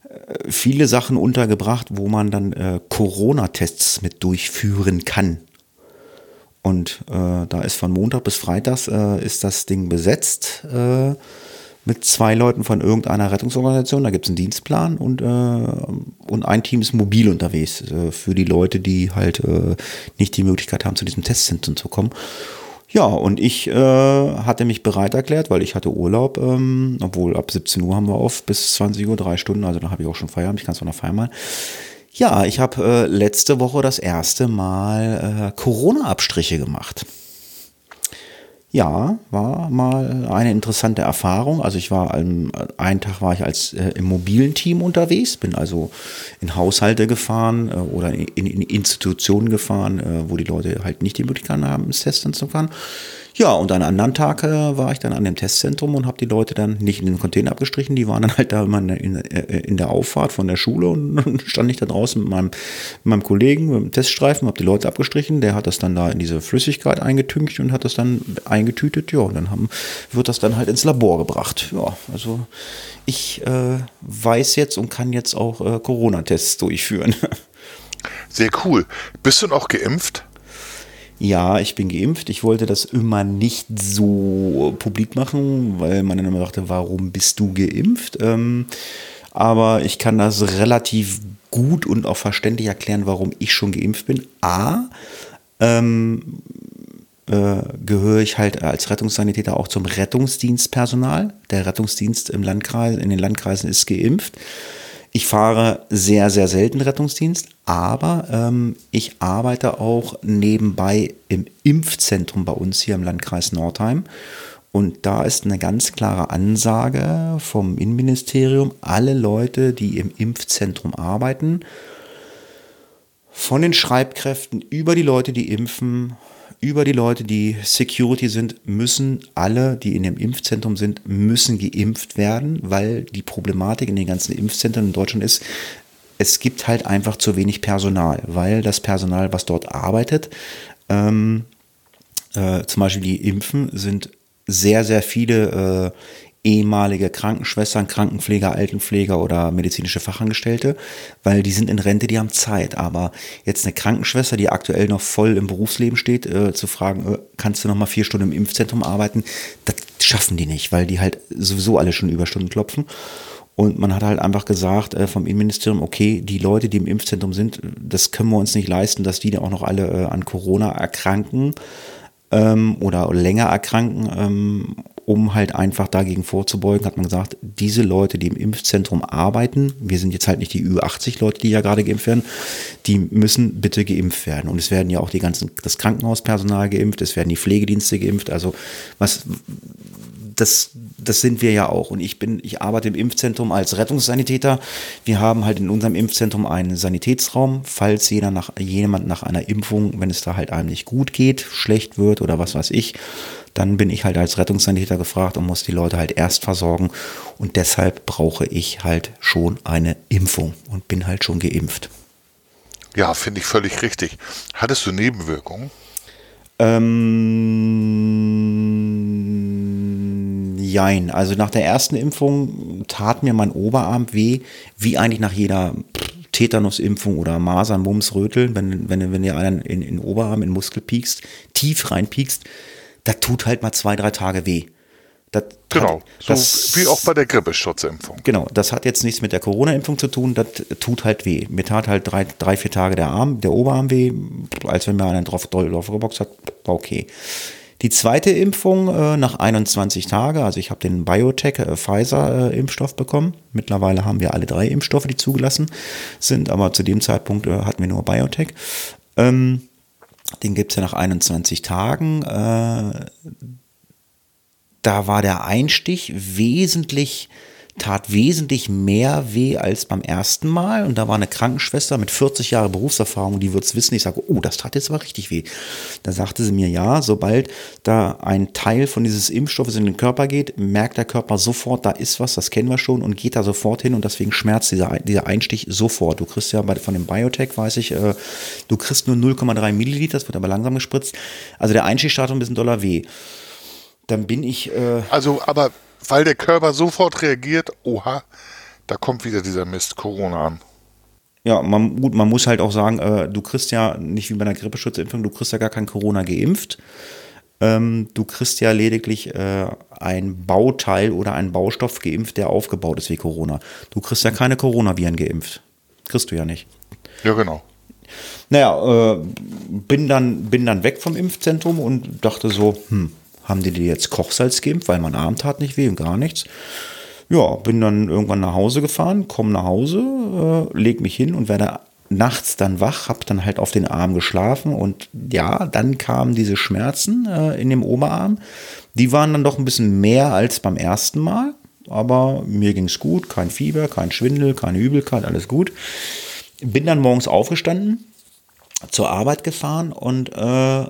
Speaker 1: äh, viele Sachen untergebracht, wo man dann Corona-Tests mit durchführen kann. Und da ist von Montag bis Freitag ist das Ding besetzt mit zwei Leuten von irgendeiner Rettungsorganisation. Da gibt es einen Dienstplan und, äh, und ein Team ist mobil unterwegs äh, für die Leute, die halt äh, nicht die Möglichkeit haben, zu diesem Testzentrum zu kommen. Ja, und ich äh, hatte mich bereit erklärt, weil ich hatte Urlaub, ähm, obwohl ab 17 Uhr haben wir auf bis 20 Uhr, drei Stunden, also da habe ich auch schon Feierabend, ich kann es noch feiern mal. Ja, ich habe äh, letzte Woche das erste Mal äh, Corona-Abstriche gemacht. Ja, war mal eine interessante Erfahrung. Also ich war einen Tag war ich als äh, im mobilen Team unterwegs, bin also in Haushalte gefahren äh, oder in, in, Institutionen gefahren, äh, wo die Leute halt nicht die Möglichkeit haben, ins Testen zu fahren. Ja, und an anderen Tag äh, war ich dann an dem Testzentrum und habe die Leute dann nicht in den Container abgestrichen, die waren dann halt da immer in, in, äh, in der Auffahrt von der Schule und dann stand ich da draußen mit meinem, mit meinem Kollegen mit dem Teststreifen, habe die Leute abgestrichen, der hat das dann da in diese Flüssigkeit eingetüncht und hat das dann eingetütet, ja, und dann haben, wird das dann halt ins Labor gebracht. Ja, also ich äh, weiß jetzt und kann jetzt auch äh, Corona-Tests durchführen.
Speaker 2: Sehr cool. Bist du noch geimpft?
Speaker 1: Ja, ich bin geimpft. Ich wollte das immer nicht so publik machen, weil man dann immer dachte, warum bist du geimpft? Ähm, aber ich kann das relativ gut und auch verständlich erklären, warum ich schon geimpft bin. A, ähm, äh, gehöre ich halt als Rettungssanitäter auch zum Rettungsdienstpersonal. Der Rettungsdienst im Landkreis, in den Landkreisen ist geimpft. Ich fahre sehr, sehr selten Rettungsdienst, aber ähm, ich arbeite auch nebenbei im Impfzentrum bei uns hier im Landkreis Nordheim. Und da ist eine ganz klare Ansage vom Innenministerium, alle Leute, die im Impfzentrum arbeiten, von den Schreibkräften über die Leute, die impfen, über die Leute, die Security sind, müssen alle, die in dem Impfzentrum sind, müssen geimpft werden, weil die Problematik in den ganzen Impfzentren in Deutschland ist, es gibt halt einfach zu wenig Personal, weil das Personal, was dort arbeitet, ähm, äh, zum Beispiel die Impfen, sind sehr, sehr viele äh, ehemalige Krankenschwestern, Krankenpfleger, Altenpfleger oder medizinische Fachangestellte, weil die sind in Rente, die haben Zeit. Aber jetzt eine Krankenschwester, die aktuell noch voll im Berufsleben steht, äh, zu fragen, äh, kannst du noch mal vier Stunden im Impfzentrum arbeiten, das schaffen die nicht, weil die halt sowieso alle schon Überstunden klopfen. Und man hat halt einfach gesagt äh, vom Innenministerium, okay, die Leute, die im Impfzentrum sind, das können wir uns nicht leisten, dass die auch noch alle äh, an Corona erkranken ähm, oder länger erkranken. Ähm, um halt einfach dagegen vorzubeugen, hat man gesagt, diese Leute, die im Impfzentrum arbeiten, wir sind jetzt halt nicht die Ü80 Leute, die ja gerade geimpft werden, die müssen bitte geimpft werden. Und es werden ja auch die ganzen, das Krankenhauspersonal geimpft, es werden die Pflegedienste geimpft. Also was, das, das sind wir ja auch. Und ich bin, ich arbeite im Impfzentrum als Rettungssanitäter. Wir haben halt in unserem Impfzentrum einen Sanitätsraum, falls jeder nach, jemand nach einer Impfung, wenn es da halt einem nicht gut geht, schlecht wird oder was weiß ich, dann bin ich halt als Rettungssanitäter gefragt und muss die Leute halt erst versorgen. Und deshalb brauche ich halt schon eine Impfung und bin halt schon geimpft.
Speaker 2: Ja, finde ich völlig richtig. Hattest du Nebenwirkungen?
Speaker 1: Ähm, jein. Also nach der ersten Impfung tat mir mein Oberarm weh, wie eigentlich nach jeder Tetanusimpfung oder Masern, Mumps, Röteln, wenn, wenn, wenn ihr einen in, in den Oberarm, in den Muskel piekst, tief reinpiekst, das tut halt mal zwei, drei Tage weh.
Speaker 2: Das genau, hat, so das, wie auch bei der Grippeschutzimpfung.
Speaker 1: Genau, das hat jetzt nichts mit der Corona-Impfung zu tun, das tut halt weh. Mir tat halt drei, drei vier Tage der Arm, der Oberarm weh, als wenn mir einer drauf, drauf geboxt hat, war okay. Die zweite Impfung äh, nach 21 Tagen, also ich habe den BioTech äh, Pfizer äh, Impfstoff bekommen. Mittlerweile haben wir alle drei Impfstoffe, die zugelassen sind, aber zu dem Zeitpunkt äh, hatten wir nur BioTech. Ähm, den gibt es ja nach 21 Tagen. Äh, da war der Einstich wesentlich tat wesentlich mehr weh als beim ersten Mal. Und da war eine Krankenschwester mit 40 Jahren Berufserfahrung, die wird es wissen. Ich sage, oh, das tat jetzt aber richtig weh. Da sagte sie mir, ja, sobald da ein Teil von dieses Impfstoffes in den Körper geht, merkt der Körper sofort, da ist was, das kennen wir schon und geht da sofort hin und deswegen schmerzt dieser, dieser Einstich sofort. Du kriegst ja bei, von dem Biotech, weiß ich, äh, du kriegst nur 0,3 Milliliter, das wird aber langsam gespritzt. Also der Einstich startet ein bisschen doller weh. Dann bin ich. Äh
Speaker 2: also, aber weil der Körper sofort reagiert, oha, da kommt wieder dieser Mist Corona an.
Speaker 1: Ja, man, gut, man muss halt auch sagen, äh, du kriegst ja nicht wie bei einer Grippeschutzimpfung, du kriegst ja gar kein Corona geimpft. Ähm, du kriegst ja lediglich äh, ein Bauteil oder einen Baustoff geimpft, der aufgebaut ist wie Corona. Du kriegst ja keine Coronaviren geimpft. Kriegst du ja nicht.
Speaker 2: Ja, genau.
Speaker 1: Naja, äh, bin, dann, bin dann weg vom Impfzentrum und dachte so, hm, haben die dir jetzt Kochsalz gegeben, weil mein Arm tat nicht weh und gar nichts. Ja, bin dann irgendwann nach Hause gefahren, komme nach Hause, äh, leg mich hin und werde nachts dann wach, habe dann halt auf den Arm geschlafen und ja, dann kamen diese Schmerzen äh, in dem Oberarm. Die waren dann doch ein bisschen mehr als beim ersten Mal, aber mir ging es gut, kein Fieber, kein Schwindel, keine Übelkeit, alles gut. Bin dann morgens aufgestanden, zur Arbeit gefahren und äh,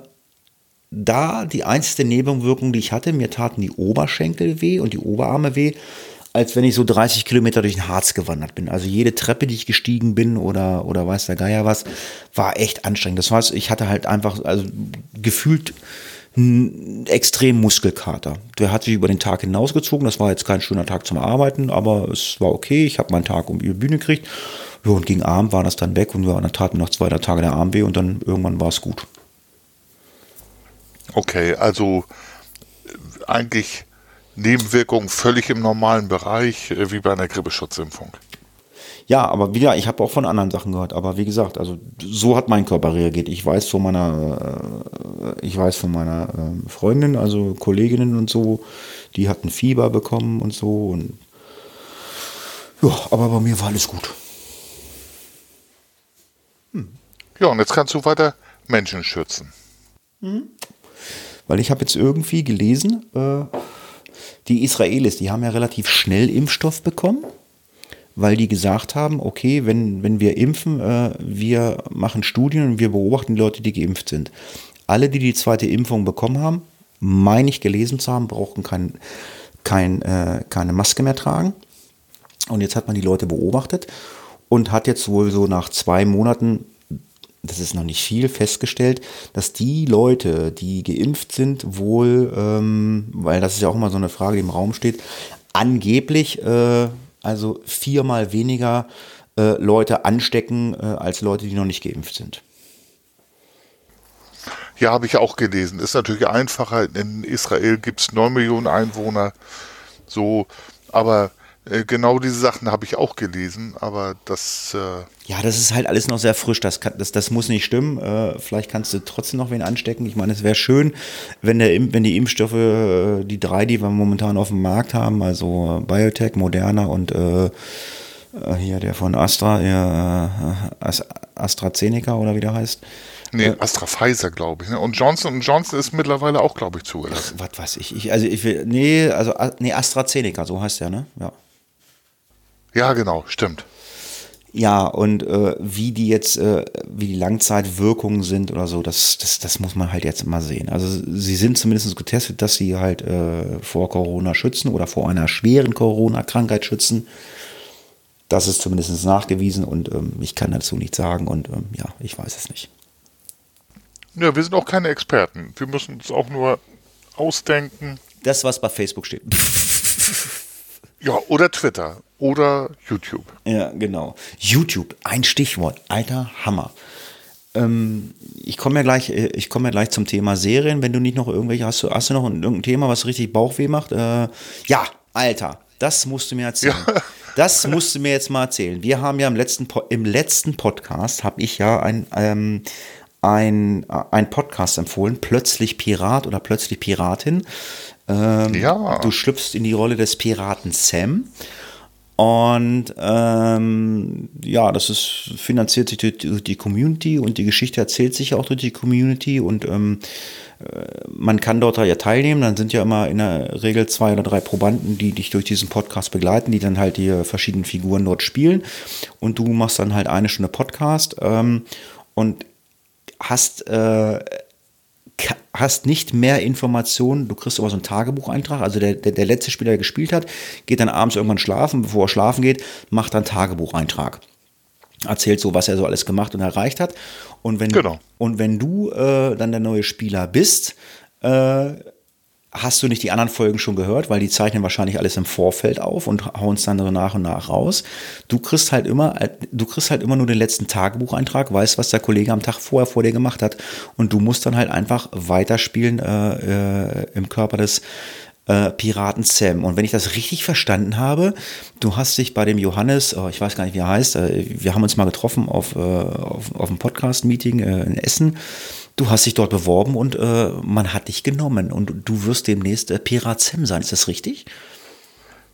Speaker 1: da die einzige Nebenwirkung, die ich hatte, mir taten die Oberschenkel weh und die Oberarme weh, als wenn ich so 30 Kilometer durch den Harz gewandert bin. Also jede Treppe, die ich gestiegen bin oder, oder weiß der Geier was, war echt anstrengend. Das heißt, ich hatte halt einfach, also gefühlt einen extremen Muskelkater. Der hat sich über den Tag hinausgezogen. Das war jetzt kein schöner Tag zum Arbeiten, aber es war okay. Ich habe meinen Tag um die Bühne gekriegt. Und gegen Abend war das dann weg und dann taten noch zwei, drei Tage der Arm weh und dann irgendwann war es gut.
Speaker 2: Okay, also äh, eigentlich Nebenwirkungen völlig im normalen Bereich, äh, wie bei einer Grippeschutzimpfung.
Speaker 1: Ja, aber wieder, ich habe auch von anderen Sachen gehört. Aber wie gesagt, also so hat mein Körper reagiert. Ich weiß von meiner, äh, ich weiß von meiner ähm, Freundin, also Kolleginnen und so, die hatten Fieber bekommen und so. Und ja, aber bei mir war alles gut.
Speaker 2: Hm. Ja, und jetzt kannst du weiter Menschen schützen.
Speaker 1: Hm. Weil ich habe jetzt irgendwie gelesen, äh, die Israelis, die haben ja relativ schnell Impfstoff bekommen, weil die gesagt haben, okay, wenn, wenn wir impfen, äh, wir machen Studien und wir beobachten die Leute, die geimpft sind. Alle, die die zweite Impfung bekommen haben, meine ich gelesen zu haben, brauchen kein, kein, äh, keine Maske mehr tragen. Und jetzt hat man die Leute beobachtet und hat jetzt wohl so nach zwei Monaten das ist noch nicht viel, festgestellt, dass die Leute, die geimpft sind, wohl, ähm, weil das ist ja auch immer so eine Frage, die im Raum steht, angeblich äh, also viermal weniger äh, Leute anstecken äh, als Leute, die noch nicht geimpft sind.
Speaker 2: Ja, habe ich auch gelesen. Ist natürlich einfacher. In Israel gibt es 9 Millionen Einwohner. So, aber genau diese Sachen habe ich auch gelesen, aber das. Äh
Speaker 1: ja, das ist halt alles noch sehr frisch. Das, kann, das, das muss nicht stimmen. Äh, vielleicht kannst du trotzdem noch wen anstecken. Ich meine, es wäre schön, wenn, der, wenn die Impfstoffe, äh, die drei, die wir momentan auf dem Markt haben, also Biotech, Moderna und äh, hier der von Astra, der, AstraZeneca oder wie der heißt,
Speaker 2: Nee, Astra Pfizer, glaube ich. Ne? Und Johnson Johnson ist mittlerweile auch, glaube ich, zugelassen.
Speaker 1: Was weiß ich. ich. Also ich will. Nee, also nee, AstraZeneca, so heißt der, ne? Ja.
Speaker 2: Ja, genau, stimmt.
Speaker 1: Ja, und äh, wie die jetzt, äh, wie die Langzeitwirkungen sind oder so, das, das, das muss man halt jetzt mal sehen. Also sie sind zumindest getestet, dass sie halt äh, vor Corona schützen oder vor einer schweren Corona-Krankheit schützen. Das ist zumindest nachgewiesen und ähm, ich kann dazu nichts sagen und ähm, ja, ich weiß es nicht.
Speaker 2: Ja, wir sind auch keine Experten. Wir müssen uns auch nur ausdenken.
Speaker 1: Das, was bei Facebook steht.
Speaker 2: ja, oder Twitter oder YouTube.
Speaker 1: Ja, genau. YouTube, ein Stichwort. Alter Hammer. Ähm, ich komme ja gleich, äh, ich komme ja gleich zum Thema Serien. Wenn du nicht noch irgendwelche hast, du, hast du noch irgendein Thema, was richtig Bauchweh macht? Äh, ja, Alter, das musst du mir erzählen. Ja. Das musst du mir jetzt mal erzählen. Wir haben ja im letzten, im letzten Podcast habe ich ja ein ähm, ein, ein Podcast empfohlen, Plötzlich Pirat oder Plötzlich Piratin. Ähm, ja. Du schlüpfst in die Rolle des Piraten Sam. Und ähm, ja, das ist finanziert sich durch, die Community und die Geschichte erzählt sich auch durch die Community und ähm, äh, man kann dort ja teilnehmen. Dann sind ja immer in der Regel zwei oder drei Probanden, die dich durch diesen Podcast begleiten, die dann halt die verschiedenen Figuren dort spielen. Und du machst dann halt eine Stunde Podcast. Ähm, und hast, äh, hast nicht mehr Informationen, du kriegst aber so einen Tagebucheintrag, also der, der, der letzte Spieler, der gespielt hat, geht dann abends irgendwann schlafen, bevor er schlafen geht, macht dann Tagebucheintrag. Erzählt so, was er so alles gemacht und erreicht hat. Und wenn, genau. und wenn du äh, dann der neue Spieler bist, äh, hast du nicht die anderen Folgen schon gehört, weil die zeichnen wahrscheinlich alles im Vorfeld auf und hauen es dann so nach und nach raus. Du kriegst halt immer, du kriegst halt immer nur den letzten Tagebucheintrag, weißt, was der Kollege am Tag vorher vor dir gemacht hat und du musst dann halt einfach weiterspielen äh, äh, im Körper des äh, Piraten Sam. Und wenn ich das richtig verstanden habe, du hast dich bei dem Johannes, oh, ich weiß gar nicht, wie er heißt, äh, wir haben uns mal getroffen auf, äh, auf, auf einem Podcast-Meeting äh, in Essen Du hast dich dort beworben und äh, man hat dich genommen und du wirst demnächst äh, Pirat Sam sein. Ist das richtig?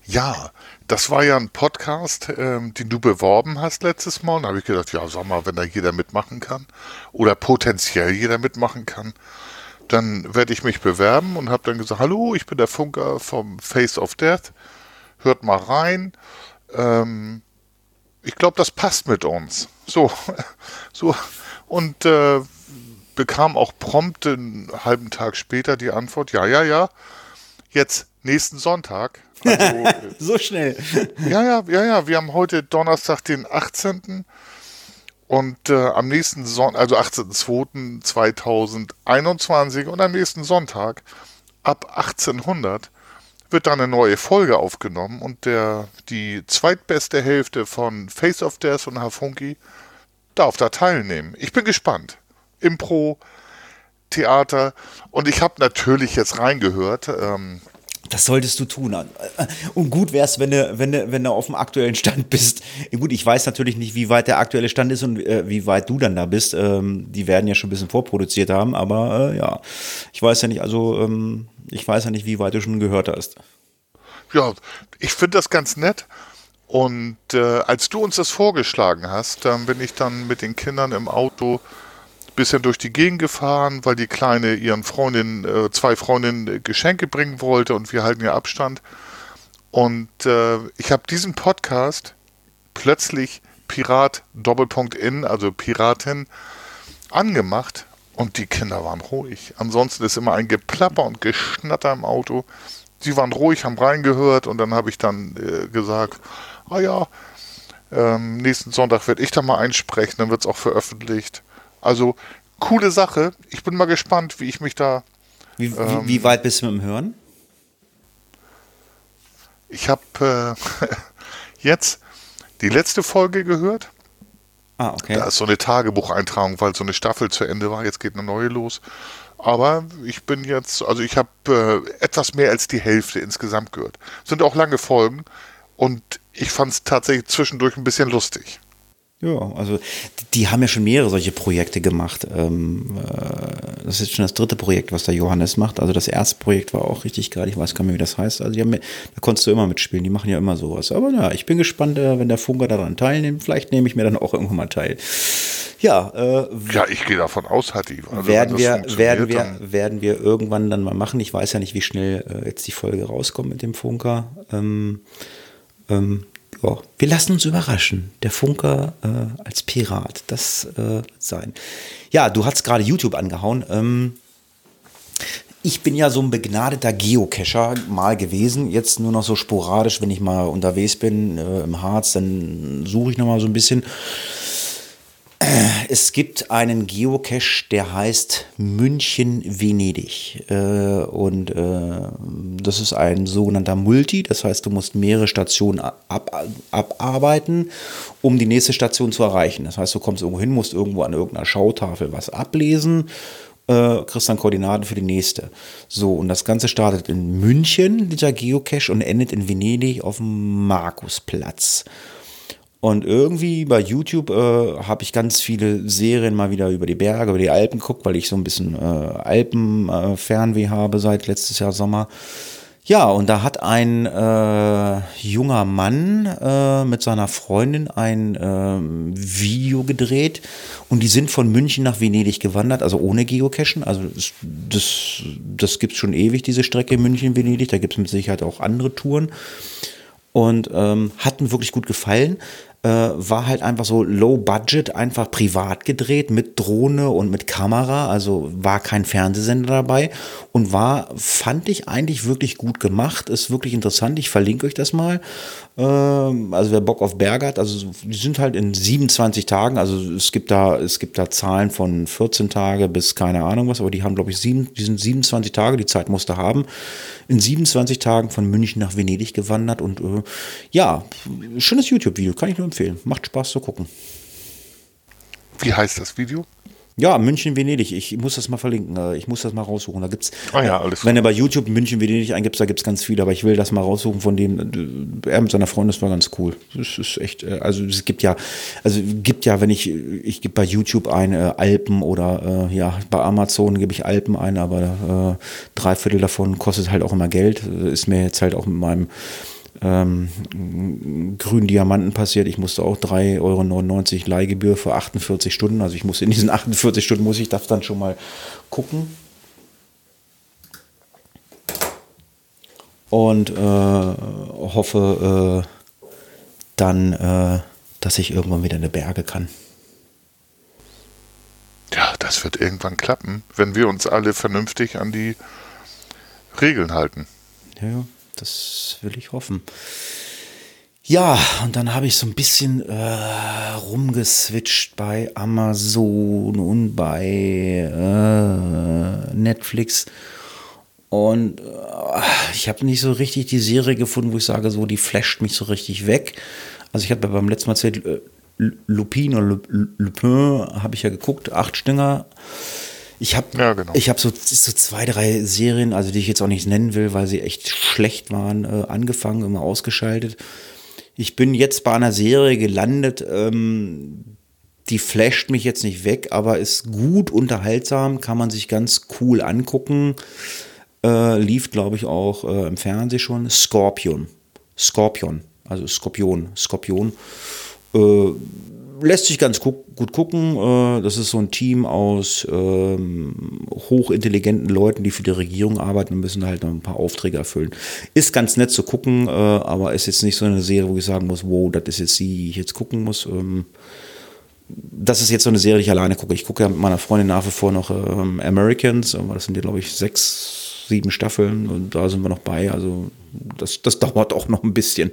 Speaker 2: Ja, das war ja ein Podcast, ähm, den du beworben hast letztes Mal. Und da habe ich gedacht, ja, sag mal, wenn da jeder mitmachen kann oder potenziell jeder mitmachen kann, dann werde ich mich bewerben und habe dann gesagt, hallo, ich bin der Funker vom Face of Death. Hört mal rein. Ähm, ich glaube, das passt mit uns. So, so. Und äh, bekam auch prompt einen halben Tag später die Antwort, ja, ja, ja, jetzt nächsten Sonntag.
Speaker 1: Also, so schnell.
Speaker 2: Ja, ja, ja, ja, wir haben heute Donnerstag, den 18. Und äh, am nächsten Sonntag, also 18.02.2021 und am nächsten Sonntag ab 1800 wird dann eine neue Folge aufgenommen und der die zweitbeste Hälfte von Face of Death und Hafunki darf da teilnehmen. Ich bin gespannt. Impro, Theater. Und ich habe natürlich jetzt reingehört. Ähm,
Speaker 1: das solltest du tun. Und gut wäre es, wenn du, wenn, du, wenn du auf dem aktuellen Stand bist. Gut, ich weiß natürlich nicht, wie weit der aktuelle Stand ist und äh, wie weit du dann da bist. Ähm, die werden ja schon ein bisschen vorproduziert haben, aber äh, ja, ich weiß ja nicht, also ähm, ich weiß ja nicht, wie weit du schon gehört hast.
Speaker 2: Ja, ich finde das ganz nett. Und äh, als du uns das vorgeschlagen hast, dann bin ich dann mit den Kindern im Auto bisschen durch die Gegend gefahren, weil die Kleine ihren Freundinnen, äh, zwei Freundinnen äh, Geschenke bringen wollte und wir halten ja Abstand. Und äh, ich habe diesen Podcast plötzlich Pirat Doppelpunkt in, also Piratin, angemacht und die Kinder waren ruhig. Ansonsten ist immer ein Geplapper und Geschnatter im Auto. Sie waren ruhig, haben reingehört und dann habe ich dann äh, gesagt, ah ja, ähm, nächsten Sonntag werde ich da mal einsprechen, dann wird es auch veröffentlicht. Also coole Sache. Ich bin mal gespannt, wie ich mich da.
Speaker 1: Wie, ähm, wie, wie weit bist du mit dem Hören?
Speaker 2: Ich habe äh, jetzt die letzte Folge gehört. Ah, okay. Da ist so eine Tagebucheintragung, weil so eine Staffel zu Ende war. Jetzt geht eine neue los. Aber ich bin jetzt, also ich habe äh, etwas mehr als die Hälfte insgesamt gehört. Sind auch lange Folgen. und ich fand es tatsächlich zwischendurch ein bisschen lustig.
Speaker 1: Ja, also die haben ja schon mehrere solche Projekte gemacht. Ähm, äh, das ist schon das dritte Projekt, was der Johannes macht. Also das erste Projekt war auch richtig geil. Ich weiß gar nicht mehr, wie das heißt. Also die haben, da konntest du immer mitspielen. Die machen ja immer sowas. Aber ja, ich bin gespannt, äh, wenn der Funker daran teilnimmt. Vielleicht nehme ich mir dann auch irgendwann mal teil. Ja, äh,
Speaker 2: ja, ich gehe davon aus, Hatti.
Speaker 1: Also werden wir, werden wir, werden wir irgendwann dann mal machen. Ich weiß ja nicht, wie schnell äh, jetzt die Folge rauskommt mit dem Funker. Ähm, ähm, ja, wir lassen uns überraschen. Der Funker äh, als Pirat, das äh, sein. Ja, du hast gerade YouTube angehauen. Ähm, ich bin ja so ein begnadeter Geocacher mal gewesen, jetzt nur noch so sporadisch, wenn ich mal unterwegs bin äh, im Harz, dann suche ich noch mal so ein bisschen. Es gibt einen Geocache, der heißt München-Venedig. Äh, und äh, das ist ein sogenannter Multi. Das heißt, du musst mehrere Stationen ab, abarbeiten, um die nächste Station zu erreichen. Das heißt, du kommst irgendwo hin, musst irgendwo an irgendeiner Schautafel was ablesen äh, kriegst dann Koordinaten für die nächste. So, und das Ganze startet in München, dieser Geocache, und endet in Venedig auf dem Markusplatz. Und irgendwie bei YouTube äh, habe ich ganz viele Serien mal wieder über die Berge, über die Alpen geguckt, weil ich so ein bisschen äh, Alpen-Fernweh äh, habe seit letztes Jahr Sommer. Ja, und da hat ein äh, junger Mann äh, mit seiner Freundin ein äh, Video gedreht und die sind von München nach Venedig gewandert, also ohne Geocachen. Also das, das, gibt es schon ewig, diese Strecke München-Venedig. Da gibt es mit Sicherheit auch andere Touren. Und ähm, hat wirklich gut gefallen äh, war halt einfach so low budget, einfach privat gedreht mit Drohne und mit Kamera, also war kein Fernsehsender dabei und war, fand ich eigentlich wirklich gut gemacht, ist wirklich interessant, ich verlinke euch das mal. Ähm, also wer Bock auf Berge hat, also die sind halt in 27 Tagen, also es gibt da, es gibt da Zahlen von 14 Tage bis keine Ahnung was, aber die haben glaube ich sieben, die sind 27 Tage, die Zeit musste haben, in 27 Tagen von München nach Venedig gewandert und äh, ja, schönes YouTube-Video, kann ich nur empfehlen. Macht Spaß zu gucken.
Speaker 2: Wie heißt das Video?
Speaker 1: Ja, München, Venedig. Ich muss das mal verlinken. Äh, ich muss das mal raussuchen. Da gibt's,
Speaker 2: ah ja, alles
Speaker 1: wenn du bei YouTube München, Venedig eingibst, da gibt es ganz viele, aber ich will das mal raussuchen von dem. Er mit seiner Freundin, das war ganz cool. Das ist echt, äh, also es gibt ja, also gibt ja, wenn ich, ich gebe bei YouTube ein äh, Alpen oder äh, ja, bei Amazon gebe ich Alpen ein, aber äh, drei Viertel davon kostet halt auch immer Geld. Ist mir jetzt halt auch mit meinem ähm, grünen Diamanten passiert. Ich musste auch 3,99 Euro Leihgebühr für 48 Stunden. Also ich muss in diesen 48 Stunden muss ich das dann schon mal gucken. Und äh, hoffe äh, dann, äh, dass ich irgendwann wieder in die Berge kann.
Speaker 2: Ja, das wird irgendwann klappen, wenn wir uns alle vernünftig an die Regeln halten.
Speaker 1: Ja. Das will ich hoffen. Ja, und dann habe ich so ein bisschen äh, rumgeswitcht bei Amazon und bei äh, Netflix. Und äh, ich habe nicht so richtig die Serie gefunden, wo ich sage, so, die flasht mich so richtig weg. Also ich habe beim letzten Mal erzählt, äh, Lupin oder Lupin habe ich ja geguckt, acht Stinger. Ich habe ja, genau. hab so, so zwei, drei Serien, also die ich jetzt auch nicht nennen will, weil sie echt schlecht waren, äh, angefangen, immer ausgeschaltet. Ich bin jetzt bei einer Serie gelandet, ähm, die flasht mich jetzt nicht weg, aber ist gut unterhaltsam, kann man sich ganz cool angucken. Äh, lief, glaube ich, auch äh, im Fernsehen schon. Scorpion. Scorpion. Also Skorpion. Skorpion. Äh, lässt sich ganz gu gut gucken. Äh, das ist so ein Team aus ähm, hochintelligenten Leuten, die für die Regierung arbeiten und müssen halt noch ein paar Aufträge erfüllen. Ist ganz nett zu gucken, äh, aber ist jetzt nicht so eine Serie, wo ich sagen muss, wow, das ist jetzt die, die ich jetzt gucken muss. Ähm, das ist jetzt so eine Serie, die ich alleine gucke. Ich gucke ja mit meiner Freundin nach wie vor noch ähm, Americans, aber das sind ja, glaube ich, sechs, sieben Staffeln und da sind wir noch bei. Also das, das dauert auch noch ein bisschen.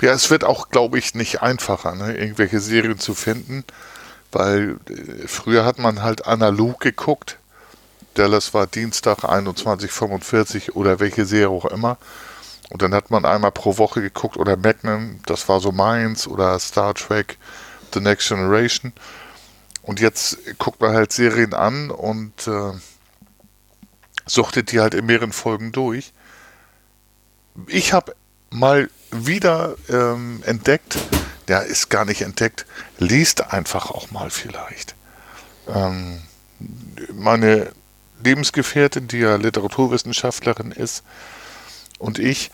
Speaker 2: Ja, es wird auch, glaube ich, nicht einfacher, ne? irgendwelche Serien zu finden, weil äh, früher hat man halt analog geguckt. Dallas war Dienstag 21.45 oder welche Serie auch immer. Und dann hat man einmal pro Woche geguckt oder Magnum, das war so meins, oder Star Trek, The Next Generation. Und jetzt guckt man halt Serien an und äh, suchtet die halt in mehreren Folgen durch. ich habe mal wieder ähm, entdeckt, der ist gar nicht entdeckt, liest einfach auch mal vielleicht. Ähm, meine Lebensgefährtin, die ja Literaturwissenschaftlerin ist, und ich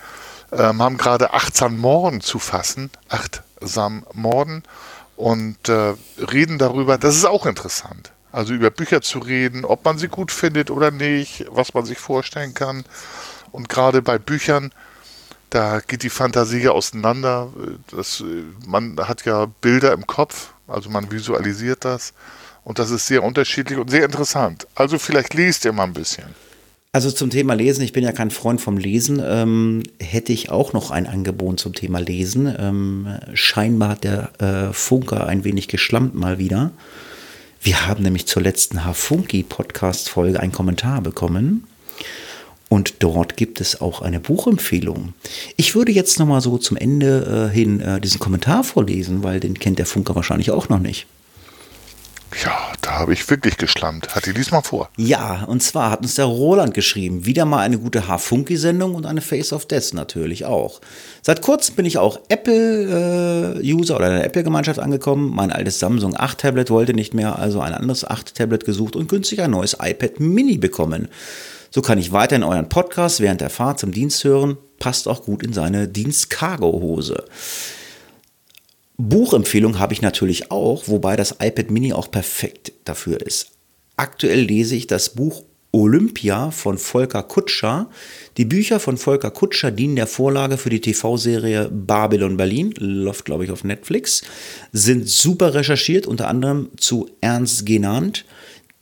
Speaker 2: ähm, haben gerade achtsam Morden zu fassen, achtsam Morden und äh, reden darüber, das ist auch interessant. Also über Bücher zu reden, ob man sie gut findet oder nicht, was man sich vorstellen kann. Und gerade bei Büchern, da geht die Fantasie auseinander. Das, man hat ja Bilder im Kopf, also man visualisiert das. Und das ist sehr unterschiedlich und sehr interessant. Also vielleicht liest ihr mal ein bisschen.
Speaker 1: Also zum Thema Lesen, ich bin ja kein Freund vom Lesen, ähm, hätte ich auch noch ein Angebot zum Thema Lesen. Ähm, scheinbar hat der äh, Funker ein wenig geschlampt mal wieder. Wir haben nämlich zur letzten H-Funky-Podcast-Folge einen Kommentar bekommen. Und dort gibt es auch eine Buchempfehlung. Ich würde jetzt nochmal so zum Ende äh, hin äh, diesen Kommentar vorlesen, weil den kennt der Funker wahrscheinlich auch noch nicht.
Speaker 2: Ja, da habe ich wirklich geschlammt. Hat die diesmal vor?
Speaker 1: Ja, und zwar hat uns der Roland geschrieben. Wieder mal eine gute H-Funky-Sendung und eine Face of Death natürlich auch. Seit kurzem bin ich auch Apple-User äh, oder in der Apple-Gemeinschaft angekommen. Mein altes Samsung 8-Tablet wollte nicht mehr, also ein anderes 8-Tablet gesucht und günstig ein neues iPad Mini bekommen. So kann ich weiterhin euren Podcast während der Fahrt zum Dienst hören. Passt auch gut in seine Dienst-Cargo-Hose. Buchempfehlung habe ich natürlich auch, wobei das iPad Mini auch perfekt dafür ist. Aktuell lese ich das Buch Olympia von Volker Kutscher. Die Bücher von Volker Kutscher dienen der Vorlage für die TV-Serie Babylon Berlin, läuft glaube ich auf Netflix, sind super recherchiert, unter anderem zu Ernst Genannt,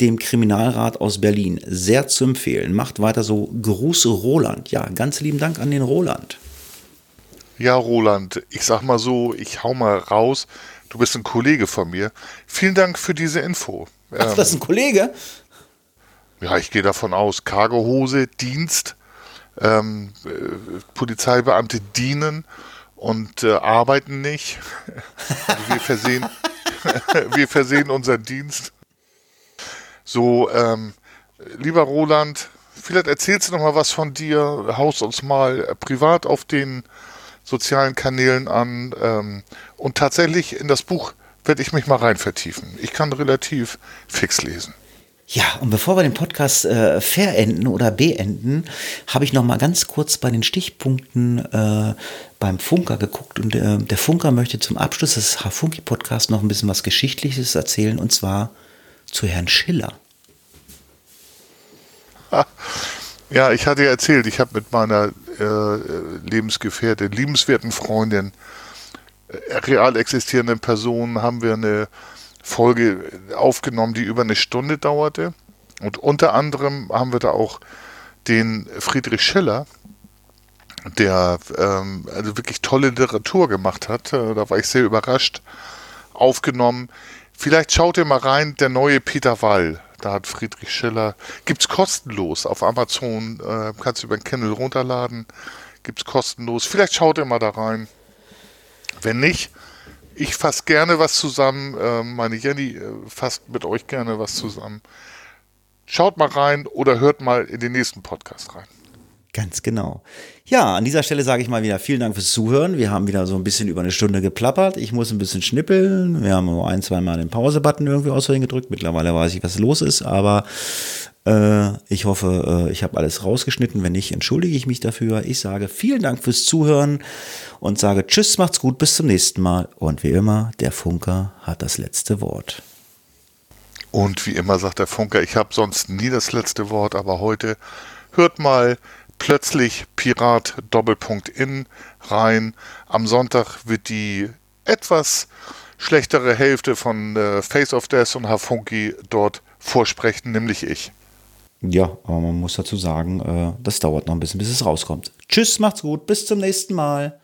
Speaker 1: dem Kriminalrat aus Berlin. Sehr zu empfehlen. Macht weiter so. Gruß Roland. Ja, ganz lieben Dank an den Roland.
Speaker 2: Ja, Roland, ich sag mal so, ich hau mal raus. Du bist ein Kollege von mir. Vielen Dank für diese Info.
Speaker 1: Ach, das ist ein Kollege?
Speaker 2: Ja, ich gehe davon aus. Cargohose, Dienst, ähm, äh, Polizeibeamte dienen und äh, arbeiten nicht. Also wir versehen, wir versehen unseren Dienst. So, ähm, lieber Roland, vielleicht erzählst du noch mal was von dir, haust uns mal privat auf den sozialen Kanälen an. Ähm, und tatsächlich in das Buch werde ich mich mal rein vertiefen. Ich kann relativ fix lesen.
Speaker 1: Ja, und bevor wir den Podcast äh, verenden oder beenden, habe ich noch mal ganz kurz bei den Stichpunkten äh, beim Funker geguckt und äh, der Funker möchte zum Abschluss des H-Funky-Podcasts noch ein bisschen was Geschichtliches erzählen und zwar zu Herrn Schiller.
Speaker 2: Ja, ich hatte ja erzählt, ich habe mit meiner äh, Lebensgefährtin, liebenswerten Freundin, äh, real existierenden Personen haben wir eine Folge aufgenommen, die über eine Stunde dauerte. Und unter anderem haben wir da auch den Friedrich Schiller, der ähm, also wirklich tolle Literatur gemacht hat. Äh, da war ich sehr überrascht. Aufgenommen. Vielleicht schaut ihr mal rein, der neue Peter Wall da hat Friedrich Schiller, gibt es kostenlos auf Amazon, äh, kannst du über den Kindle runterladen, gibt es kostenlos. Vielleicht schaut ihr mal da rein. Wenn nicht, ich fasse gerne was zusammen. Äh, meine Jenny äh, fasst mit euch gerne was zusammen. Schaut mal rein oder hört mal in den nächsten Podcast rein.
Speaker 1: Ganz genau. Ja, an dieser Stelle sage ich mal wieder vielen Dank fürs Zuhören. Wir haben wieder so ein bisschen über eine Stunde geplappert. Ich muss ein bisschen schnippeln. Wir haben nur ein, zwei Mal den Pause-Button irgendwie aus gedrückt. Mittlerweile weiß ich, was los ist, aber äh, ich hoffe, äh, ich habe alles rausgeschnitten. Wenn nicht, entschuldige ich mich dafür. Ich sage vielen Dank fürs Zuhören und sage Tschüss, macht's gut, bis zum nächsten Mal. Und wie immer, der Funker hat das letzte Wort.
Speaker 2: Und wie immer sagt der Funker, ich habe sonst nie das letzte Wort, aber heute hört mal plötzlich Pirat Doppelpunkt in rein. Am Sonntag wird die etwas schlechtere Hälfte von äh, Face of Death und Hafunki dort vorsprechen, nämlich ich.
Speaker 1: Ja, aber man muss dazu sagen, äh, das dauert noch ein bisschen, bis es rauskommt. Tschüss, macht's gut, bis zum nächsten Mal.